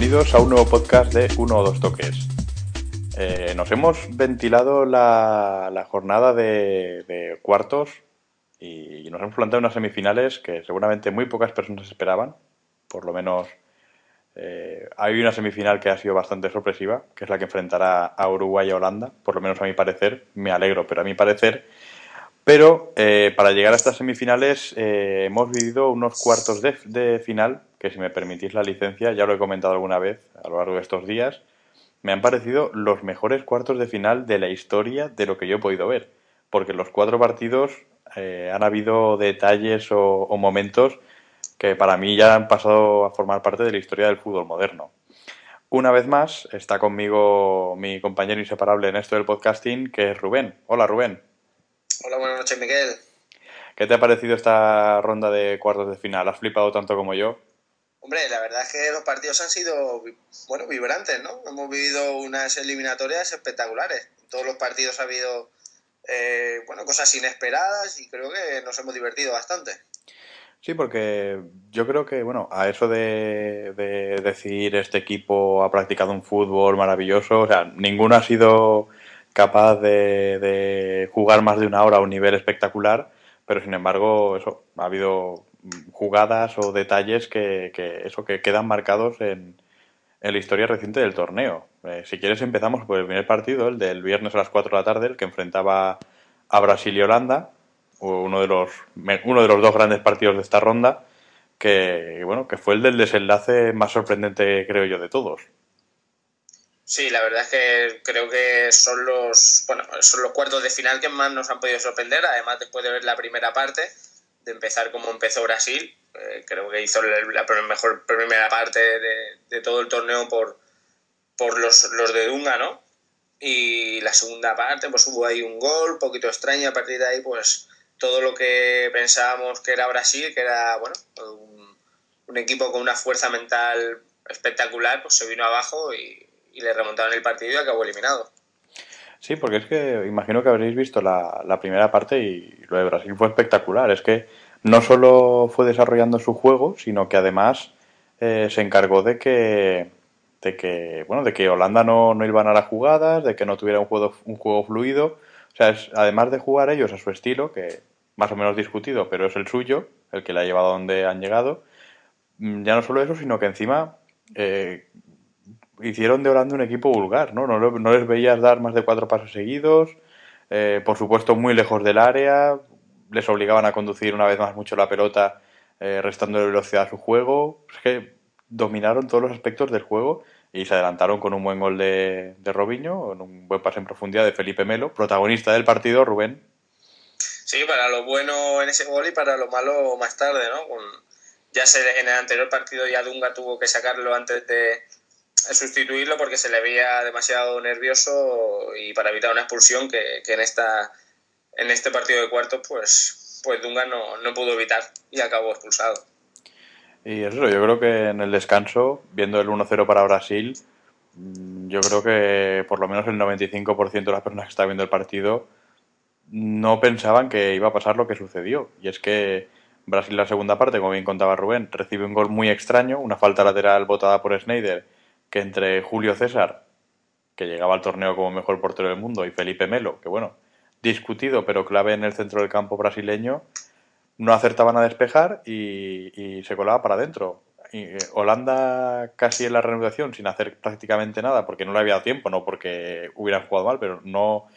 bienvenidos a un nuevo podcast de Uno o Dos Toques. Eh, nos hemos ventilado la, jornada de, cuartos y nos hemos planteado unas semifinales que seguramente muy pocas personas esperaban. Por lo menos eh, hay una semifinal que ha sido bastante sorpresiva, que es la que enfrentará a Uruguay y a Holanda. Por lo menos a mi parecer, me alegro, pero a mi parecer. Pero eh, para llegar a estas semifinales hemos vivido unos cuartos de final que si me permitís la licencia, ya lo he comentado alguna vez a lo largo de estos días, me han parecido los mejores cuartos de final de la historia de lo que yo he podido ver. Porque en los cuatro partidos eh, han habido detalles o, o, momentos que para mí ya han pasado a formar parte de la historia del fútbol moderno. Una vez más está conmigo mi compañero inseparable en esto del podcasting, que es Rubén. Hola Rubén. Hola, buenas noches Miguel. ¿Qué te ha parecido esta ronda de cuartos de final? ¿Has flipado tanto como yo? Hombre, la verdad es que los partidos han sido, bueno, vibrantes, ¿no? Hemos vivido unas eliminatorias espectaculares. En todos los partidos ha habido, eh, bueno, cosas inesperadas y creo que nos hemos divertido bastante. Sí, porque yo creo que, bueno, a eso de, de decir este equipo ha practicado un fútbol maravilloso, o sea, ninguno ha sido capaz de, de jugar más de una hora a un nivel espectacular, pero sin embargo, eso, ha habido jugadas o detalles que, que eso que quedan marcados en, en, la historia reciente del torneo. Eh, si quieres empezamos por el primer partido, el del viernes a las 4 de la tarde, el que enfrentaba a Brasil y Holanda, uno de los uno de los dos grandes partidos de esta ronda, que bueno, que fue el del desenlace más sorprendente creo yo de todos. Sí, la verdad es que creo que son los bueno, son los cuartos de final que más nos han podido sorprender, además después de ver la primera parte de empezar como empezó Brasil. Eh, creo que hizo la mejor primera parte de, de todo el torneo por, por los, los, de Dunga, ¿no? Y la segunda parte, pues hubo ahí un gol, poquito extraño, a partir de ahí, pues todo lo que pensábamos que era Brasil, que era, bueno, un, un equipo con una fuerza mental espectacular, pues se vino abajo y, y le remontaron el partido y acabó eliminado. Sí, porque es que imagino que habréis visto la, la, primera parte y lo de Brasil fue espectacular. Es que no solo fue desarrollando su juego, sino que además eh, se encargó de que, de que, bueno, de que Holanda no, no iban a las jugadas, de que no tuviera un juego, un juego fluido. O sea, es, además de jugar ellos a su estilo, que más o menos discutido, pero es el suyo, el que le ha llevado a donde han llegado, mm, ya no solo eso, sino que encima eh, hicieron de Holanda un equipo vulgar, ¿no? No, les veías dar más de cuatro pasos seguidos, eh, por supuesto muy lejos del área, les obligaban a conducir una vez más mucho la pelota, eh, restando velocidad a su juego. Es que dominaron todos los aspectos del juego y se adelantaron con un buen gol de, de Robinho, con un buen pase en profundidad de Felipe Melo, protagonista del partido, Rubén. Sí, para lo bueno en ese gol y para lo malo más tarde, ¿no? Ya se, en el anterior partido ya Dunga tuvo que sacarlo antes de, sustituirlo porque se le veía demasiado nervioso y para evitar una expulsión que, que en esta en este partido de cuartos pues pues Dunga no, no pudo evitar y acabó expulsado. Y eso, yo creo que en el descanso, viendo el 1-0 para Brasil, yo creo que por lo menos el 95% de las personas que estaban viendo el partido no pensaban que iba a pasar lo que sucedió. Y es que Brasil la segunda parte, como bien contaba Rubén, recibe un gol muy extraño, una falta lateral botada por Schneider que entre Julio César, que llegaba al torneo como mejor portero del mundo, y Felipe Melo, que bueno, discutido pero clave en el centro del campo brasileño, no acertaban a despejar y, se colaba para adentro. Eh, Holanda casi en la reanudación sin hacer prácticamente nada porque no le había dado tiempo, no porque hubieran jugado mal, pero no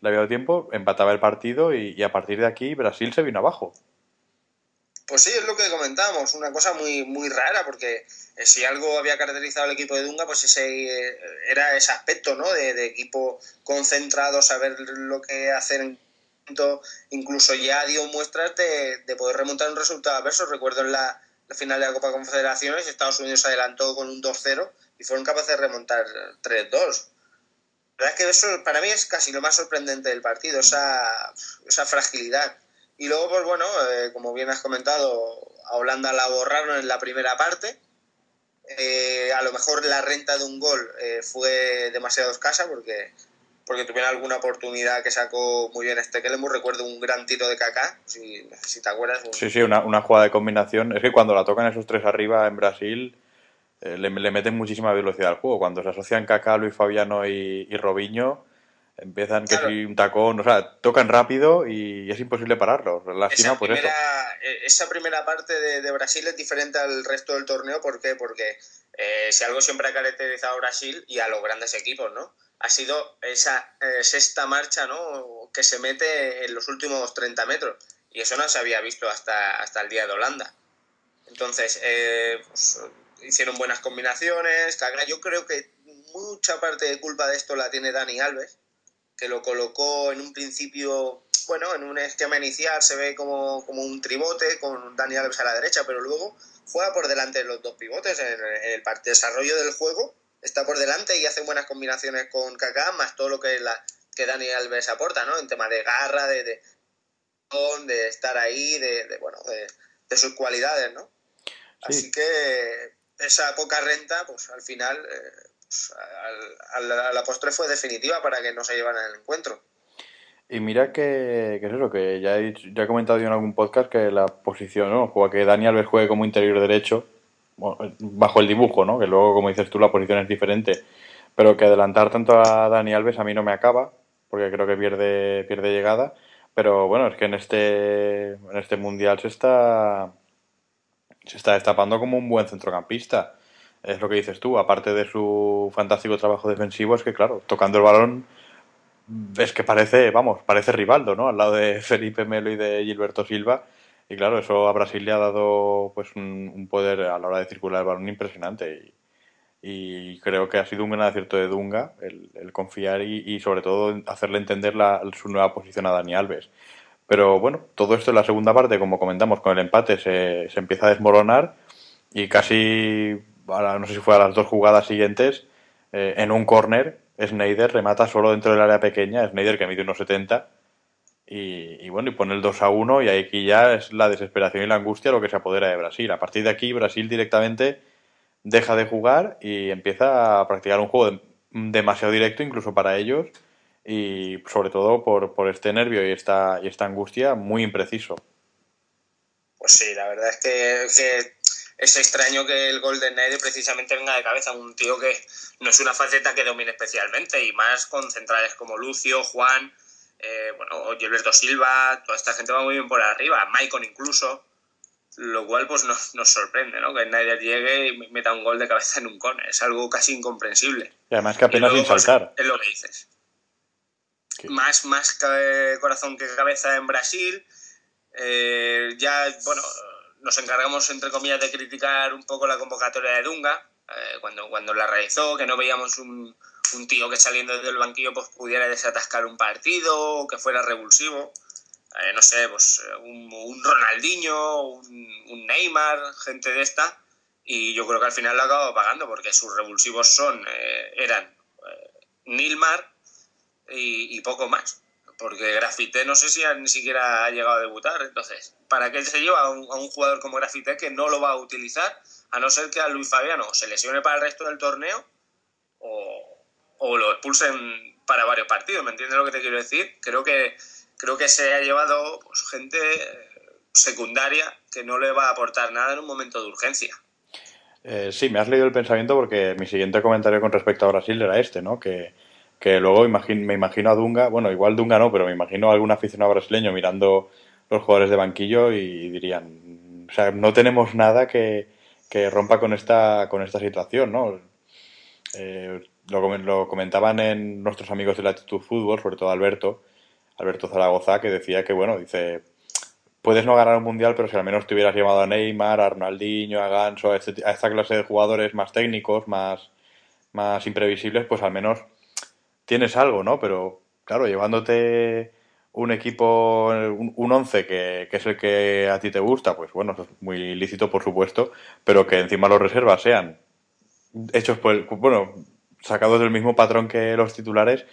le había dado tiempo, empataba el partido y, a partir de aquí Brasil se vino abajo. Pues sí, es lo que comentábamos, una cosa muy, muy rara, porque eh, si algo había caracterizado al equipo de Dunga, pues ese eh, era ese aspecto, ¿no? De, equipo concentrado, saber lo que hacer incluso ya dio muestras de, de poder remontar un resultado adverso. Recuerdo en la, la final de la Copa Confederaciones, Estados Unidos adelantó con un 2-0 y fueron capaces de remontar 3-2. La verdad es que eso para mí es casi lo más sorprendente del partido, esa, esa fragilidad. Y luego, pues bueno, eh, como bien has comentado, a Holanda la borraron en la primera parte. Eh, a lo mejor la renta de un gol eh, fue demasiado escasa porque porque tuvieron alguna oportunidad que sacó muy bien este Kellenburg. Recuerdo un gran tiro de Kaká, si, si te acuerdas. Sí, sí, una, una, jugada de combinación. Es que cuando la tocan esos tres arriba en Brasil, eh, le, le, meten muchísima velocidad al juego. Cuando se asocian Kaká, Luis Fabiano y, y Robinho, empiezan que si un tacón, o sea, tocan rápido y es imposible pararlo. esa, primera, eh, esa primera parte de, de, Brasil es diferente al resto del torneo. ¿Por qué? Porque eh, si algo siempre ha caracterizado a Brasil y a los grandes equipos, ¿no? ha sido esa eh, sexta marcha ¿no? que se mete en los últimos 30 metros. Y eso no se había visto hasta, hasta el día de Holanda. Entonces, eh, pues, hicieron buenas combinaciones. Yo creo que mucha parte de culpa de esto la tiene Dani Alves, que lo colocó en un principio, bueno, en un esquema inicial se ve como, como un tribote con Dani Alves a la derecha, pero luego juega por delante de los dos pivotes en el, el desarrollo del juego está por delante y hace buenas combinaciones con Kaká, más todo lo que, la, que Dani Alves aporta, ¿no? En tema de garra, de, de, de estar ahí, de, bueno, de, sus cualidades, ¿no? Así que esa poca renta, pues al final, eh, pues, a la postre fue definitiva para que no se llevaran el encuentro. Y mira que, que es eso, que ya he, ya he comentado yo en algún podcast que la posición, ¿no? Juega que Dani Alves juegue como interior derecho, bajo el dibujo, ¿no? Que luego, como dices tú, la posición es diferente. Pero que adelantar tanto a Dani Alves a mí no me acaba, porque creo que pierde, pierde llegada. Pero bueno, es que en este, en este mundial se está, se está destapando como un buen centrocampista. Es lo que dices tú, aparte de su fantástico trabajo defensivo, es que claro, tocando el balón es que parece, vamos, parece Rivaldo, ¿no? Al lado de Felipe Melo y de Gilberto Silva y claro, eso a Brasil le ha dado pues un, poder a la hora de circular el balón impresionante. Y, creo que ha sido un gran acierto de Dunga el, confiar y, sobre todo hacerle entender la, su nueva posición a Dani Alves. Pero bueno, todo esto en la segunda parte, como comentamos, con el empate se, se empieza a desmoronar y casi, no sé si fue a las dos jugadas siguientes, eh, en un córner, Snyder remata solo dentro del área pequeña, Snyder que mide unos 70 y, bueno, y pone el 2 a 1 y aquí ya es la desesperación y la angustia lo que se apodera de Brasil. A partir de aquí Brasil directamente deja de jugar y empieza a practicar un juego demasiado directo incluso para ellos y sobre todo por, por este nervio y esta, y esta angustia muy impreciso. Pues sí, la verdad es que, es extraño que el gol de Snyder precisamente venga de cabeza un tío que no es una faceta que domine especialmente y más con centrales como Lucio, Juan eh, bueno, Gilberto Silva, toda esta gente va muy bien por arriba, Maicon incluso, lo cual pues nos, nos sorprende, ¿no? Que Snyder llegue y meta un gol de cabeza en un cone, es algo casi incomprensible. Y además que apenas sin pues, saltar. es lo que dices. Más, más corazón que cabeza en Brasil. Eh, ya, bueno, nos encargamos, entre comillas, de criticar un poco la convocatoria de Dunga, eh, cuando, cuando la realizó, que no veíamos un, tío que saliendo del banquillo pues pudiera desatascar un partido o que fuera revulsivo. Eh, no sé, pues un, un Ronaldinho, un, Neymar, gente de esta. Y yo creo que al final lo ha acabado pagando porque sus revulsivos son, eh, eran eh, Nilmar y, poco más. Porque Grafité no sé si ni siquiera ha llegado a debutar. Entonces, ¿para qué se lleva a un, jugador como Grafité que no lo va a utilizar? A no ser que a Luis Fabiano se lesione para el resto del torneo o, lo expulsen para varios partidos, ¿me entiendes lo que te quiero decir? Creo que, creo que se ha llevado pues, gente secundaria que no le va a aportar nada en un momento de urgencia. Eh, sí, me has leído el pensamiento porque mi siguiente comentario con respecto a Brasil era este, ¿no? Que, luego me imagino a Dunga, bueno, igual Dunga no, pero me imagino a algún aficionado brasileño mirando los jugadores de banquillo y dirían, o sea, no tenemos nada que, rompa con esta, con esta situación, ¿no? Eh, lo, comentaban en nuestros amigos de Latitud Fútbol, sobre todo Alberto, Alberto Zaragoza, que decía que, bueno, dice, puedes no ganar un mundial, pero si al menos te hubieras llevado a Neymar, a Ronaldinho, a Ganso, a, este, a esta clase de jugadores más técnicos, más, más imprevisibles, pues al menos tienes algo, ¿no? Pero claro, llevándote un equipo, un, once que, que, es el que a ti te gusta, pues bueno, es muy lícito, por supuesto, pero que encima los reservas sean hechos por el, bueno, sacados del mismo patrón que los titulares,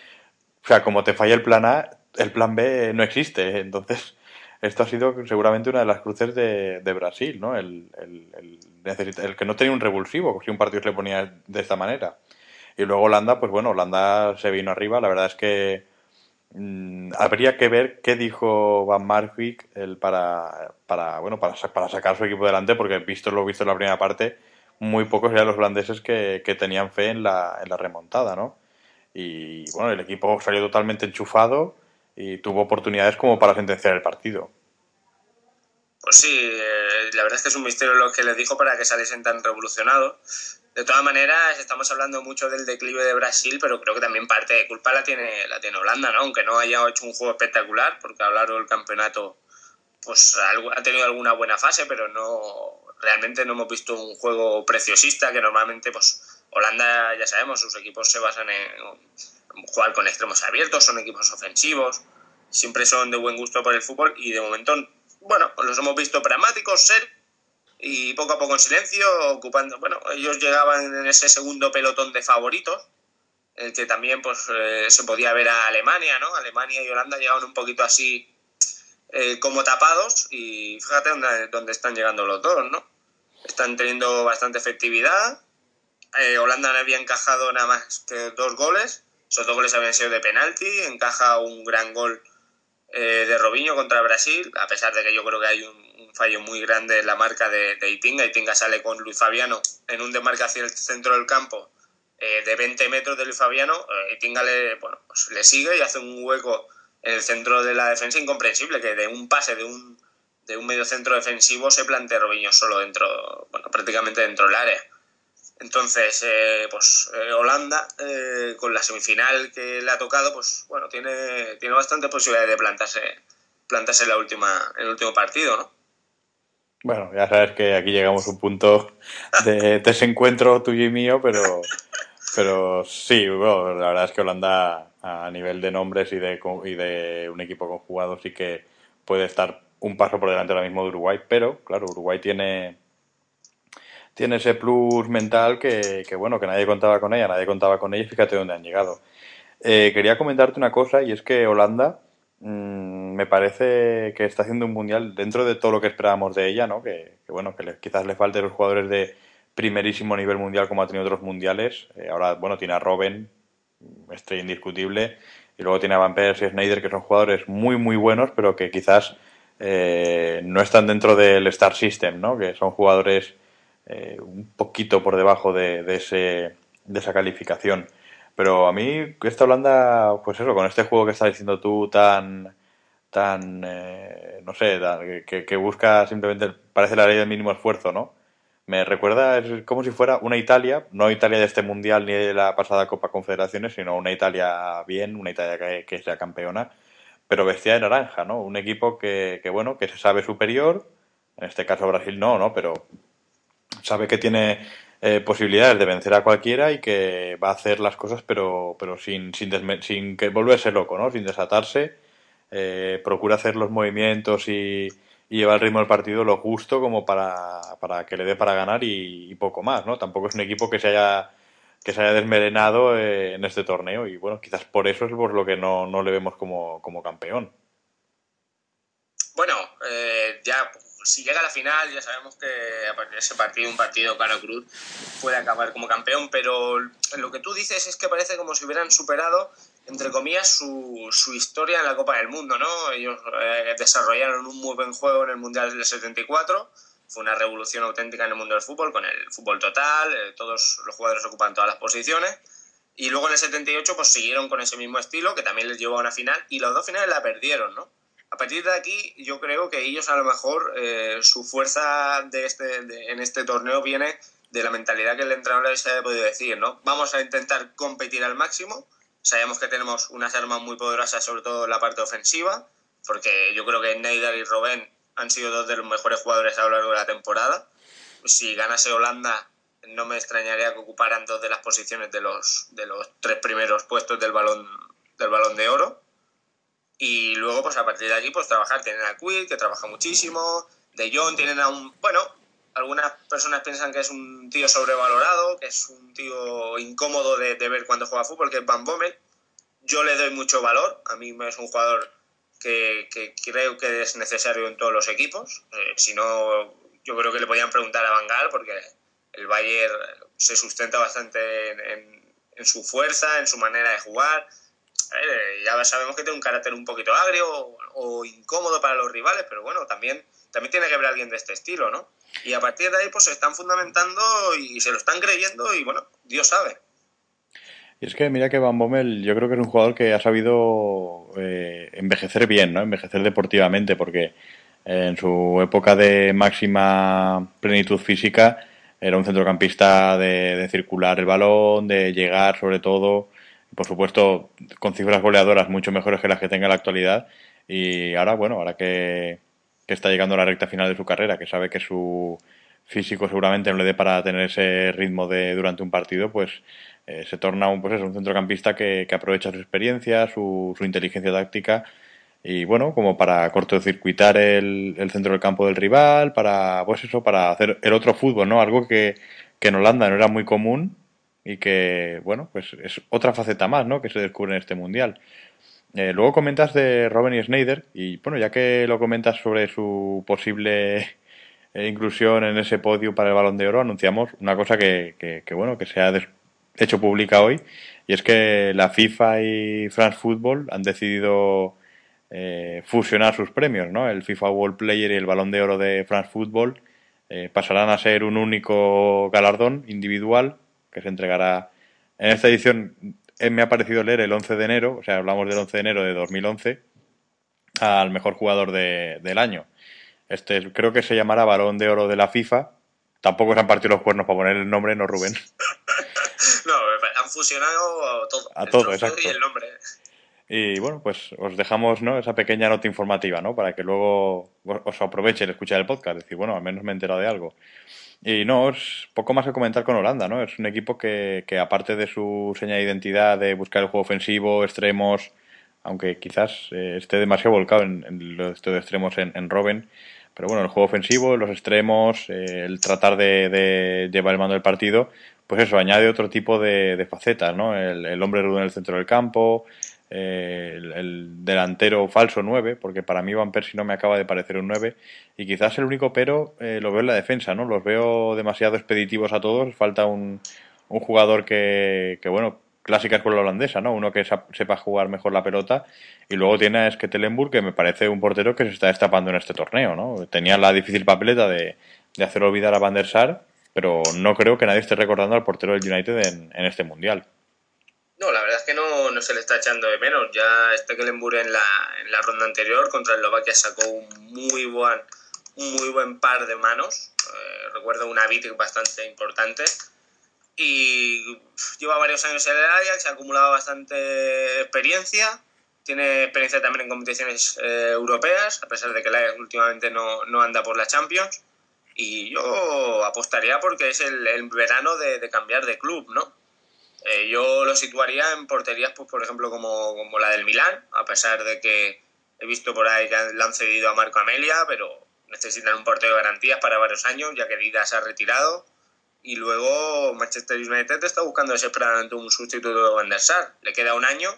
o sea, como te falla el plan A, el plan B no existe. Entonces, esto ha sido seguramente una de las cruces de, de Brasil, ¿no? El, el, el, el, que no tenía un revulsivo, si un partido se le ponía de esta manera. Y luego Holanda, pues bueno, Holanda se vino arriba. La verdad es que Mm, habría que ver qué dijo Van Marwijk el para, para, bueno, para, para sacar su equipo delante, porque visto lo visto en la primera parte, muy pocos eran los holandeses que, que tenían fe en la, en la remontada, ¿no? Y bueno, el equipo salió totalmente enchufado y tuvo oportunidades como para sentenciar el partido. Pues sí, eh, la verdad es que es un misterio lo que les dijo para que saliesen tan revolucionados. De todas maneras, estamos hablando mucho del declive de Brasil, pero creo que también parte de culpa la tiene, la tiene Holanda, ¿no? Aunque no haya hecho un juego espectacular, porque a lo largo del campeonato pues ha tenido alguna buena fase, pero no realmente no hemos visto un juego preciosista que normalmente pues Holanda ya sabemos sus equipos se basan en jugar con extremos abiertos, son equipos ofensivos, siempre son de buen gusto por el fútbol y de momento bueno los hemos visto pragmáticos, ser y poco a poco en silencio, ocupando, bueno, ellos llegaban en ese segundo pelotón de favoritos, el que también pues eh, se podía ver a Alemania, ¿no? Alemania y Holanda llegaban un poquito así eh, como tapados y fíjate dónde, dónde, están llegando los dos, ¿no? Están teniendo bastante efectividad, eh, Holanda no había encajado nada más que dos goles, esos dos goles habían sido de penalti, encaja un gran gol de Robinho contra Brasil, a pesar de que yo creo que hay un, fallo muy grande en la marca de, de Itinga. Itinga sale con Luis Fabiano en un demarcación el centro del campo eh, de 20 metros de Luis Fabiano. Eh, Itinga le, bueno, pues le sigue y hace un hueco en el centro de la defensa incomprensible, que de un pase de un, de un medio centro defensivo se plantea Robinho solo dentro, bueno, prácticamente dentro del área. Entonces, eh, pues Holanda, con la semifinal que le ha tocado, pues bueno, tiene, tiene bastante posibilidad de plantarse, plantarse en, la última, en el último partido, ¿no? Bueno, ya sabes que aquí llegamos a un punto de desencuentro tuyo y mío, pero, pero sí, bueno, la verdad es que Holanda a nivel de nombres y de, y de un equipo conjugado sí que puede estar un paso por delante ahora mismo de Uruguay, pero claro, Uruguay tiene, tiene ese plus mental que, que, bueno, que nadie contaba con ella, nadie contaba con ella y fíjate dónde han llegado. Eh, quería comentarte una cosa y es que Holanda Mm, me parece que está haciendo un mundial dentro de todo lo que esperábamos de ella, ¿no? Que, bueno, que quizás le falte los jugadores de primerísimo nivel mundial como ha tenido otros mundiales. Eh, ahora, bueno, tiene a Robben, estrella indiscutible, y luego tiene a Van Persie y Schneider, que son jugadores muy, muy buenos, pero que quizás eh, no están dentro del Star System, ¿no? Que son jugadores eh, un poquito por debajo de, de, ese, de esa calificación. Pero a mí esta Holanda, pues eso, con este juego que estás diciendo tú tan, tan, eh, no sé, que, que, busca simplemente, parece la ley del mínimo esfuerzo, ¿no? Me recuerda, es como si fuera una Italia, no Italia de este Mundial ni de la pasada Copa Confederaciones, sino una Italia bien, una Italia que, que sea campeona, pero vestida de naranja, ¿no? Un equipo que, que, bueno, que se sabe superior, en este caso Brasil no, ¿no? Pero sabe que tiene eh, posibilidades de vencer a cualquiera y que va a hacer las cosas pero, pero sin, sin, sin que volverse loco, ¿no? sin desatarse. Eh, procura hacer los movimientos y, llevar el ritmo del partido lo justo como para, para que le dé para ganar y, poco más. ¿no? Tampoco es un equipo que se haya que se haya desmerenado eh, en este torneo y bueno, quizás por eso es por lo que no, no le vemos como, como campeón. Bueno, ya si llega a la final, ya sabemos que a partir de ese partido, un partido Caro Cruz, puede acabar como campeón, pero lo que tú dices es que parece como si hubieran superado, entre comillas, su, su historia en la Copa del Mundo, ¿no? Ellos eh, desarrollaron un muy buen juego en el Mundial del 74, fue una revolución auténtica en el mundo del fútbol, con el fútbol total, eh, todos los jugadores ocupan todas las posiciones, y luego en el 78 pues siguieron con ese mismo estilo, que también les llevó a una final, y las dos finales la perdieron, ¿no? A partir de aquí yo creo que ellos a lo mejor eh, su fuerza de este, en este torneo viene de la mentalidad que el entrenador se ha podido decir, ¿no? Vamos a intentar competir al máximo. Sabemos que tenemos unas armas muy poderosas, sobre todo en la parte ofensiva, porque yo creo que Neidar y Robben han sido dos de los mejores jugadores a lo largo de la temporada. Si ganase Holanda, no me extrañaría que ocuparan dos de las posiciones de los, de los tres primeros puestos del balón, del balón de oro. Y luego, pues a partir de allí, pues trabajar. Tienen a Quill, que trabaja muchísimo. De John tienen a un. Bueno, algunas personas piensan que es un tío sobrevalorado, que es un tío incómodo de, ver cuando juega fútbol, que es Van Bommel. Yo le doy mucho valor, a mí es un jugador que, creo que es necesario en todos los equipos. Eh, si no, yo creo que le podían preguntar a Van Gaal, porque el Bayern se sustenta bastante en, su fuerza, en su manera de jugar. Eh, ya sabemos que tiene un carácter un poquito agrio o, incómodo para los rivales, pero bueno, también, también tiene que haber alguien de este estilo, ¿no? Y a partir de ahí pues se están fundamentando y se lo están creyendo y bueno, Dios sabe. Y es que mira que Van Bommel yo creo que es un jugador que ha sabido eh, envejecer bien, ¿no? Envejecer deportivamente porque en su época de máxima plenitud física era un centrocampista de, de circular el balón, de llegar sobre todo, por supuesto con cifras goleadoras mucho mejores que las que tenga en la actualidad y ahora bueno, ahora que que está llegando a la recta final de su carrera, que sabe que su físico seguramente no le dé para tener ese ritmo de durante un partido, pues eh, se torna un, pues un centrocampista que, aprovecha su experiencia, su, su, inteligencia táctica y bueno, como para cortocircuitar el, el centro del campo del rival, para pues eso, para hacer el otro fútbol, ¿no? Algo que, que en Holanda no era muy común y que, bueno, pues es otra faceta más, ¿no? Que se descubre en este mundial. Eh, luego comentas de Robin y Snyder, y bueno, ya que lo comentas sobre su posible eh, inclusión en ese podio para el Balón de Oro, anunciamos una cosa que, que, bueno, que se ha hecho pública hoy, y es que la FIFA y France Football han decidido eh, fusionar sus premios, ¿no? El FIFA World Player y el Balón de Oro de France Football pasarán a ser un único galardón individual que se entregará en esta edición eh, me ha parecido leer el 11 de enero, o sea, hablamos del 11 de enero de 2011, al mejor jugador del año. Este creo que se llamará Balón de Oro de la FIFA. Tampoco se han partido los cuernos para poner el nombre, ¿no, Rubén? no, han fusionado todo. A todo, exacto. Y el nombre. Y bueno, pues os dejamos ¿no? esa pequeña nota informativa, ¿no? Para que luego os aproveche el escuchar el podcast. Decir, bueno, al menos me he enterado de algo. Y no, es poco más que comentar con Holanda, ¿no? Es un equipo que, que aparte de su seña de identidad de buscar el juego ofensivo, extremos, aunque quizás eh, esté demasiado volcado en, en los de extremos en, en Robben, pero bueno, el juego ofensivo, los extremos, eh, el tratar de, de, llevar el mando del partido, pues eso, añade otro tipo de, de facetas, ¿no? El, el, hombre rudo en el centro del campo, eh, el, delantero falso 9, porque para mí Van Persie no me acaba de parecer un 9, y quizás el único pero eh, lo veo en la defensa, ¿no? Los veo demasiado expeditivos a todos, falta un, un jugador que, que, bueno, clásica escuela holandesa, ¿no? Uno que sepa jugar mejor la pelota, y luego tiene a Sketelenburg, que me parece un portero que se está destapando en este torneo, ¿no? Tenía la difícil papeleta de, de hacer olvidar a Van der Sar, pero no creo que nadie esté recordando al portero del United en, en este mundial. No, la verdad es que no, no se le está echando de menos. Ya Kellenburg en la, en la ronda anterior contra Eslovaquia sacó un muy buen, un muy buen par de manos. Eh, recuerdo una beat bastante importante. Y lleva varios años en el Ajax, ha acumulado bastante experiencia. Tiene experiencia también en competiciones eh, europeas, a pesar de que el Ajax últimamente no, no, anda por la Champions. Y yo apostaría porque es el, el verano de cambiar de club, ¿no? Eh, yo lo situaría en porterías, pues, por ejemplo, como, como, la del Milán, a pesar de que he visto por ahí que le han cedido a Marco Amelia, pero necesitan un portero de garantías para varios años, ya que Dida se ha retirado. Y luego Manchester United está buscando desesperadamente un sustituto de Van der Sar. Le queda un año,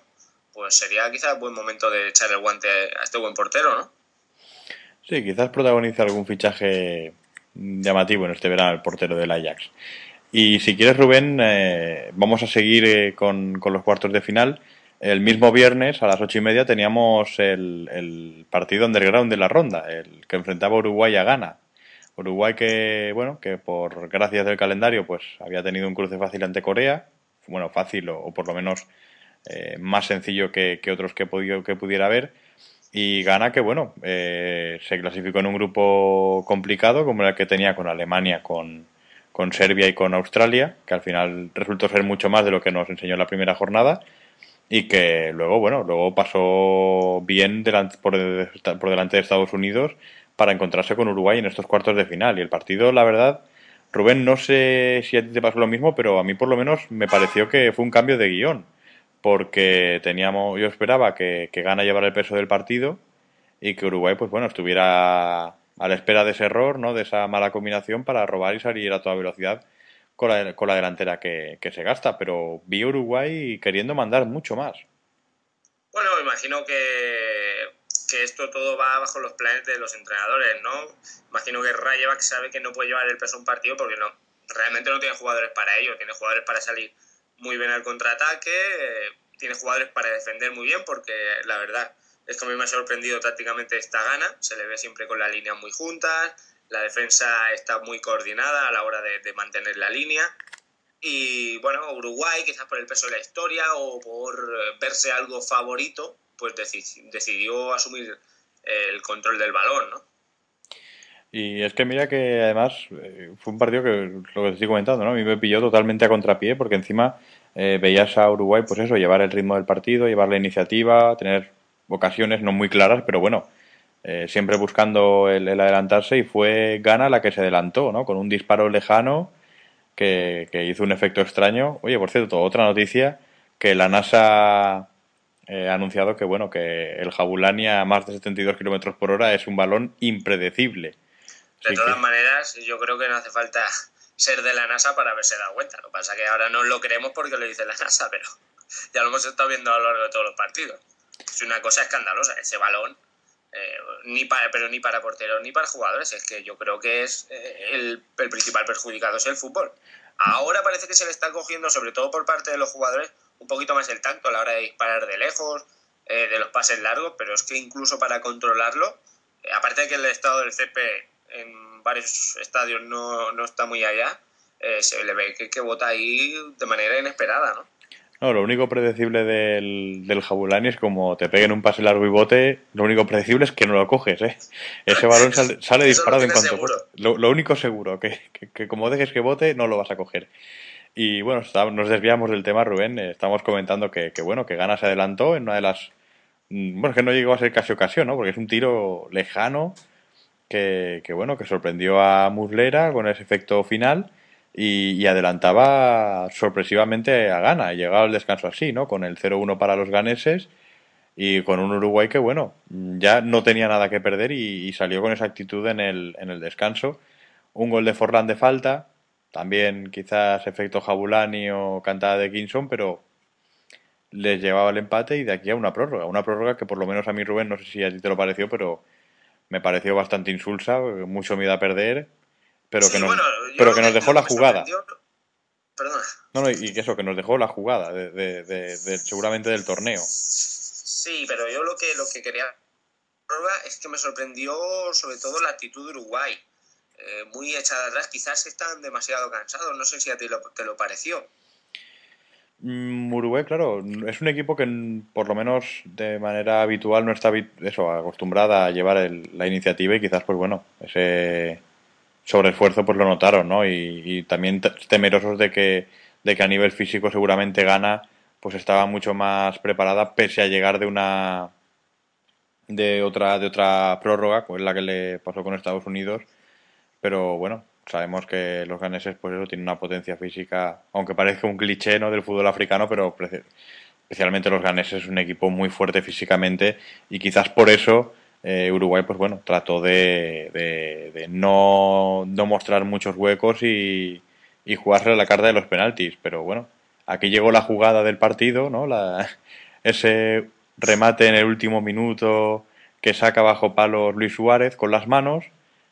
pues sería quizás buen momento de echar el guante a este buen portero, ¿no? Sí, quizás protagonice algún fichaje llamativo en este verano el portero del Ajax. Y si quieres, Rubén, eh, vamos a seguir eh, con, con, los cuartos de final. El mismo viernes a las ocho y media teníamos el, el, partido underground de la ronda, el que enfrentaba Uruguay a Ghana. Uruguay que, bueno, que por gracias del calendario, pues había tenido un cruce fácil ante Corea. Bueno, fácil o, por lo menos eh, más sencillo que, que otros que, podido, que pudiera haber. Y Ghana que, bueno, eh, se clasificó en un grupo complicado como el que tenía con Alemania, con con Serbia y con Australia, que al final resultó ser mucho más de lo que nos enseñó la primera jornada y que luego, bueno, luego pasó bien delante, por, delante de Estados Unidos para encontrarse con Uruguay en estos cuartos de final. Y el partido, la verdad, Rubén, no sé si te pasó lo mismo, pero a mí por lo menos me pareció que fue un cambio de guion, porque teníamos, yo esperaba que, que Gana llevara el peso del partido y que Uruguay, pues bueno, estuviera a la espera de ese error, ¿no? De esa mala combinación para robar y salir a toda velocidad con la, con la delantera que, que se gasta. Pero vi Uruguay queriendo mandar mucho más. Bueno, imagino que que esto todo va bajo los planes de los entrenadores, ¿no? Imagino que Rayevac sabe que no puede llevar el peso a un partido porque no, realmente no tiene jugadores para ello, tiene jugadores para salir muy bien al contraataque, eh, tiene jugadores para defender muy bien porque la verdad es que a mí me ha sorprendido tácticamente esta gana, se le ve siempre con la línea muy juntas, la defensa está muy coordinada a la hora de, mantener la línea y bueno, Uruguay quizás por el peso de la historia o por eh, verse algo favorito, pues decidió asumir el control del balón, ¿no? Y es que mira que además eh, fue un partido que, lo que te estoy comentando, ¿no? A mí me pilló totalmente a contrapié porque encima eh, veías a Uruguay, pues eso, llevar el ritmo del partido, llevar la iniciativa, tener ocasiones no muy claras, pero bueno, eh, siempre buscando el, adelantarse y fue Gana la que se adelantó, ¿no? Con un disparo lejano que, que hizo un efecto extraño. Oye, por cierto, otra noticia, que la NASA eh, ha anunciado que bueno que el Jabulani a más de 72 kilómetros por hora es un balón impredecible. De todas maneras, yo creo que no hace falta ser de la NASA para haberse dado cuenta. Lo que pasa es que ahora no lo creemos porque lo dice la NASA, pero ya lo hemos estado viendo a lo largo de todos los partidos. Es una cosa escandalosa. Ese balón, eh, ni para, pero ni para porteros ni para jugadores. Es que yo creo que es eh, el, el principal perjudicado es el fútbol. Ahora parece que se le está cogiendo, sobre todo por parte de los jugadores, un poquito más el tacto a la hora de disparar de lejos, eh, de los pases largos, pero es que incluso para controlarlo, aparte de que el estado del CP en varios estadios no, no está muy allá, se le ve que, que bota ahí de manera inesperada, ¿no? No, lo único predecible del, del Jabulani es como te peguen un pase largo y bote, lo único predecible es que no lo coges, ¿eh? Ese balón sale, disparado en cuanto... Lo, lo, único seguro, que, que, que, como dejes que bote, no lo vas a coger. Y bueno, nos desviamos del tema, Rubén. Estamos comentando que, que, bueno, que Gana se adelantó en una de las. Mm, bueno, que no llegó a ser casi ocasión, ¿no? Porque es un tiro lejano que, que bueno, que sorprendió a Muslera con ese efecto final y, adelantaba sorpresivamente a Gana. Y llegaba al descanso así, ¿no? Con el 0-1 para los ganeses y con un Uruguay que, bueno, ya no tenía nada que perder y, y salió con esa actitud en el, en el descanso. Un gol de Forlán de falta, también quizás efecto Jabulani o cantada de Kinson, pero les llevaba el empate y de aquí a una prórroga. Una prórroga que por lo menos a mí, Rubén, no sé si a ti te lo pareció, pero me pareció bastante insulsa, mucho miedo a perder, pero sí, que nos, bueno, pero que nos dejó la jugada. Perdona. No, no, y que eso, que nos dejó la jugada, de, de, de, de, seguramente del torneo. Sí, pero yo lo que, lo que quería es que me sorprendió sobre todo la actitud de Uruguay eh, muy echada atrás, quizás están demasiado cansados, no sé si a ti lo, te lo pareció. Mm, Uruguay, claro, es un equipo que por lo menos de manera habitual no está eso, acostumbrada a llevar el, la iniciativa y quizás, pues bueno, ese sobreesfuerzo pues lo notaron, ¿no? Y, y, también temerosos de que, de que a nivel físico seguramente gana, pues estaba mucho más preparada pese a llegar de una de otra de otra prórroga, pues la que le pasó con Estados Unidos pero bueno, sabemos que los ganeses pues eso tienen una potencia física, aunque parezca un cliché ¿no? del fútbol africano, pero especialmente los ganeses es un equipo muy fuerte físicamente y quizás por eso eh, Uruguay pues bueno trató de, de, no, no, mostrar muchos huecos y, y jugarse la carta de los penaltis, pero bueno, aquí llegó la jugada del partido, ¿no? La, ese remate en el último minuto que saca bajo palos Luis Suárez con las manos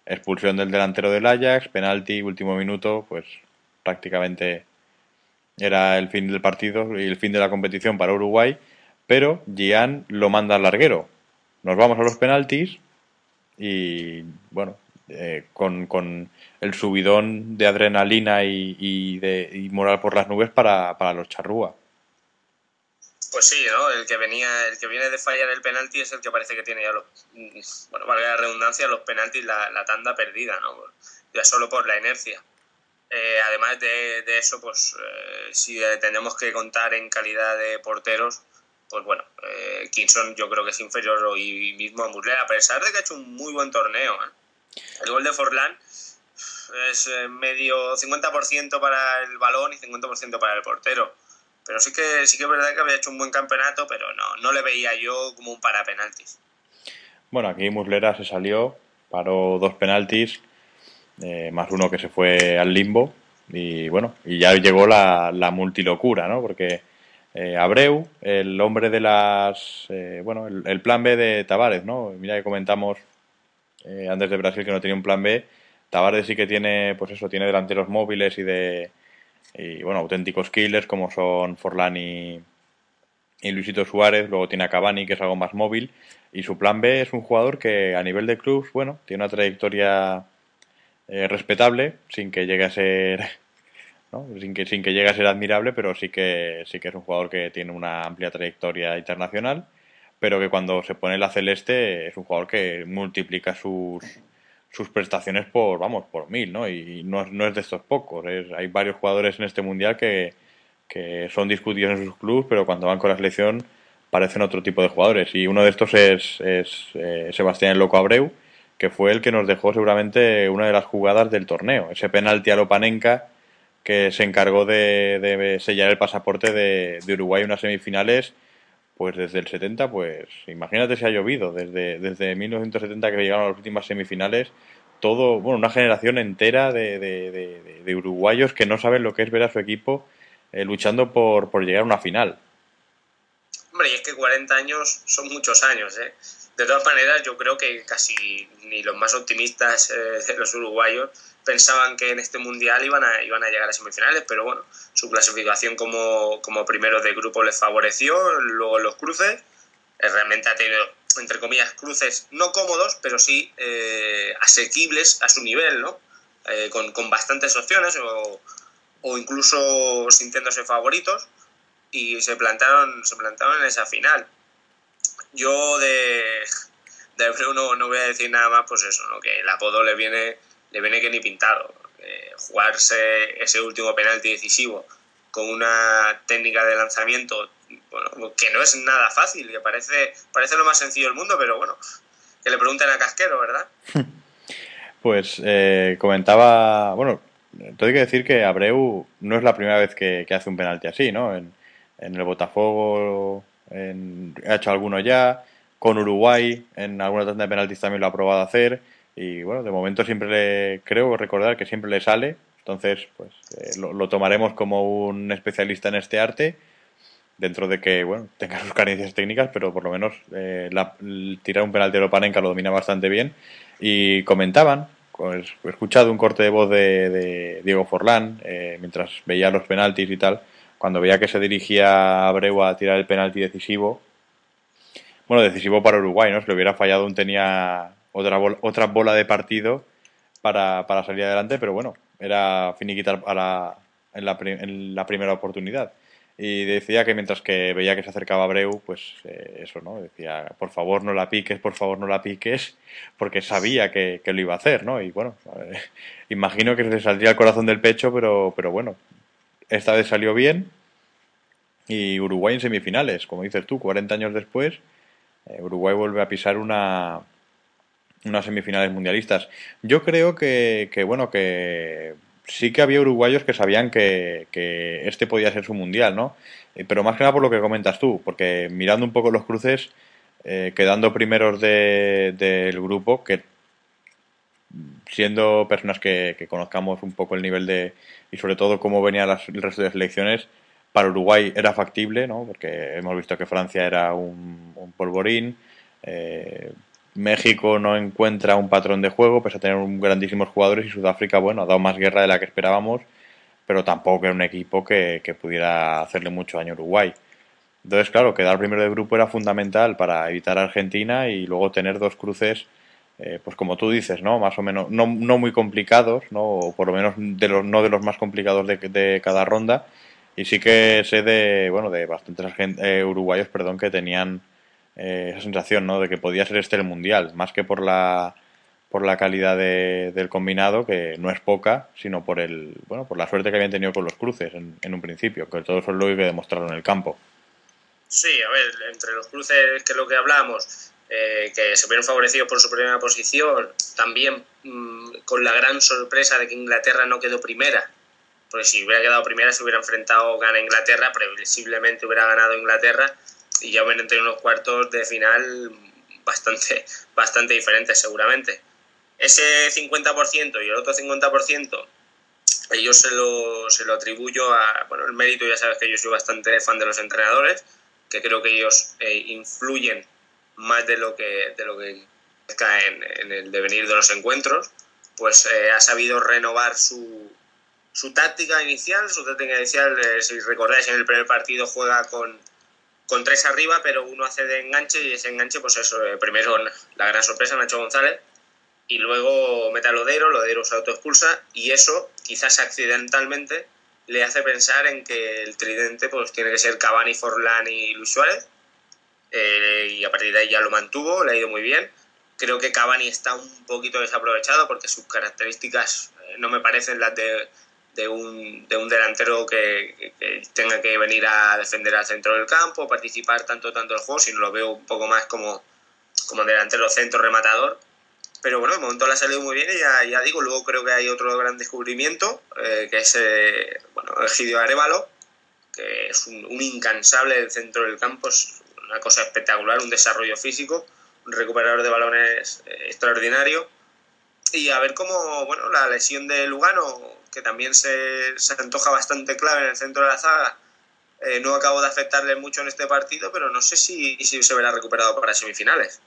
expulsión del delantero del Ajax, penalti, último minuto, pues prácticamente era el fin del partido y el fin de la competición para Uruguay, pero Gian lo manda al larguero. Nos vamos a los penaltis y bueno, eh, con, con, el subidón de adrenalina y, y, de, moral por las nubes para, para los charrúa. Pues sí, ¿no? El que venía, el que viene de fallar el penalti es el que parece que tiene ya los, bueno, valga la redundancia, los penaltis, la, la tanda perdida, ¿no? Ya solo por la inercia. Eh, además de, de, eso, pues si tenemos que contar en calidad de porteros, pues bueno, eh, Kingston yo creo que es inferior hoy mismo a Muslera, a pesar de que ha hecho un muy buen torneo. ¿eh? El gol de Forlán es eh, medio 50% para el balón y 50% para el portero. Pero sí que, sí que es verdad que había hecho un buen campeonato, pero no, no le veía yo como un para penaltis. Bueno, aquí Muslera se salió, paró dos penaltis, más uno que se fue al limbo. Y bueno, y ya llegó la, la multilocura, ¿no? Porque eh, Abreu, el hombre de las. Eh, bueno, el, plan B de Tavares, ¿no? Mira que comentamos eh, antes de Brasil que no tenía un plan B. Tavares sí que tiene, pues eso, tiene delanteros móviles y de. Y bueno, auténticos killers como son Forlán y, Luisito Suárez. Luego tiene a Cavani, que es algo más móvil. Y su plan B es un jugador que a nivel de clubs, bueno, tiene una trayectoria respetable, sin que llegue a ser sin, que, sin que llegue a ser admirable, pero sí que, sí que es un jugador que tiene una amplia trayectoria internacional, pero que cuando se pone la celeste es un jugador que multiplica sus, sus prestaciones por, vamos, por mil, ¿no? Y no, no es de estos pocos. hay varios jugadores en este mundial que, que son discutidos en sus clubes, pero cuando van con la selección parecen otro tipo de jugadores. Y uno de estos es, es eh, Sebastián Loco Abreu, que fue el que nos dejó seguramente una de las jugadas del torneo. Ese penalti a Lopanenka que se encargó de, sellar el pasaporte de, Uruguay en unas semifinales, pues desde el 70, pues imagínate si ha llovido, desde, desde 1970 que llegaron a las últimas semifinales, todo, bueno, una generación entera de, uruguayos que no saben lo que es ver a su equipo eh, luchando por, por llegar a una final. Hombre, y es que 40 años son muchos años, ¿eh? De todas maneras, yo creo que casi ni los más optimistas eh, los uruguayos pensaban que en este mundial iban a, iban a llegar a semifinales, pero bueno, su clasificación como, como primero de grupo les favoreció, luego los cruces, eh, realmente ha tenido, entre comillas, cruces no cómodos, pero sí eh, asequibles a su nivel, ¿no? Eh, con, con, bastantes opciones o, o, incluso sintiéndose favoritos y se plantaron, se plantaron en esa final. Yo de, de Bruno no voy a decir nada más, pues eso, ¿no? que el apodo le viene le viene que ni pintado. Eh, jugarse ese último penalti decisivo con una técnica de lanzamiento bueno, que no es nada fácil, que parece, parece lo más sencillo del mundo, pero bueno, que le pregunten a Casquero, ¿verdad? Pues eh, comentaba, bueno, tengo que decir que Abreu no es la primera vez que, hace un penalti así, ¿no? En, el Botafogo ha hecho alguno ya, con Uruguay en alguna tanda de penaltis también lo ha probado a hacer y bueno, de momento siempre le creo recordar que siempre le sale, entonces pues eh, lo, tomaremos como un especialista en este arte, dentro de que bueno tenga sus carencias técnicas, pero por lo menos eh, tirar un penalti de Lopanenka lo domina bastante bien. Y comentaban, pues, he escuchado un corte de voz de, Diego Forlán eh, mientras veía los penaltis y tal, cuando veía que se dirigía a Abreu a tirar el penalti decisivo. Bueno, decisivo para Uruguay, ¿no? Si lo hubiera fallado, un tenía otra, otra bola de partido para, para salir adelante, pero bueno, era finiquitar a la, en, la, en la primera oportunidad. Y decía que mientras que veía que se acercaba Abreu, pues eh, eso, ¿no? Decía, por favor no la piques, por favor no la piques, porque sabía que, que lo iba a hacer, ¿no? Y bueno, imagino que se saldría el corazón del pecho, pero, pero bueno, esta vez salió bien. Y Uruguay en semifinales, como dices tú, 40 años después, eh, Uruguay vuelve a pisar una, unas semifinales mundialistas. Yo creo que, que, bueno, que sí que había uruguayos que sabían que, que, este podía ser su mundial, ¿no? Eh, pero más que nada por lo que comentas tú, porque mirando un poco los cruces, eh, quedando primeros del de, grupo, que siendo personas que, que, conozcamos un poco el nivel de, y sobre todo cómo venía las, el resto de selecciones, para Uruguay era factible, ¿no? Porque hemos visto que Francia era un, polvorín, eh, México no encuentra un patrón de juego, pese a tener un grandísimos jugadores, y Sudáfrica, bueno, ha dado más guerra de la que esperábamos, pero tampoco era un equipo que, pudiera hacerle mucho daño a Uruguay. Entonces, claro, quedar primero de grupo era fundamental para evitar a Argentina y luego tener dos cruces, eh, pues como tú dices, ¿no? Más o menos, no, no muy complicados, ¿no? O por lo menos de los, no de los más complicados de, de cada ronda. Y sí que sé de, bueno, de bastantes eh, uruguayos, perdón, que tenían eh, esa sensación, ¿no? De que podía ser este el mundial, más que por la por la calidad del combinado, que no es poca, sino por el bueno por la suerte que habían tenido con los cruces en, en un principio, que todo eso es lo que demostraron en el campo. Sí, a ver, entre los cruces, que es lo que hablamos, eh, que se vieron favorecidos por su primera posición, también mm, con la gran sorpresa de que Inglaterra no quedó primera, porque si hubiera quedado primera se hubiera enfrentado gana Inglaterra, previsiblemente hubiera ganado Inglaterra y ya hubieran tenido unos cuartos de final bastante, bastante diferentes seguramente. Ese 50% y el otro 50% yo se lo, se lo atribuyo a, bueno, el mérito ya sabes que yo soy bastante fan de los entrenadores, que creo que ellos eh, influyen más de lo que, de lo que en, en el devenir de los encuentros, pues eh, ha sabido renovar su, su táctica inicial. Su táctica inicial, eh, si recordáis, en el primer partido juega con, con tres arriba, pero uno hace de enganche y ese enganche, pues eso, primero la gran sorpresa, Nacho González, y luego mete a Lodero, Lodero se autoexpulsa y eso, quizás accidentalmente, le hace pensar en que el tridente pues tiene que ser Cavani, Forlán y Luis Suárez. Eh, y a partir de ahí ya lo mantuvo, le ha ido muy bien. Creo que Cavani está un poquito desaprovechado porque sus características eh, no me parecen las de, de, un, de un, delantero que, que, tenga que venir a defender al centro del campo, participar tanto tanto el juego, sino lo veo un poco más como, como delantero centro rematador pero bueno, de momento le ha salido muy bien y ya, ya digo, luego creo que hay otro gran descubrimiento, eh, que es eh, bueno, Egidio Arevalo, que es un, un, incansable del centro del campo, es una cosa espectacular, un desarrollo físico, un recuperador de balones eh, extraordinario. Y a ver cómo, bueno, la lesión de Lugano, que también se, se antoja bastante clave en el centro de la zaga, eh, no acabo de afectarle mucho en este partido, pero no sé si, si se verá recuperado para semifinales.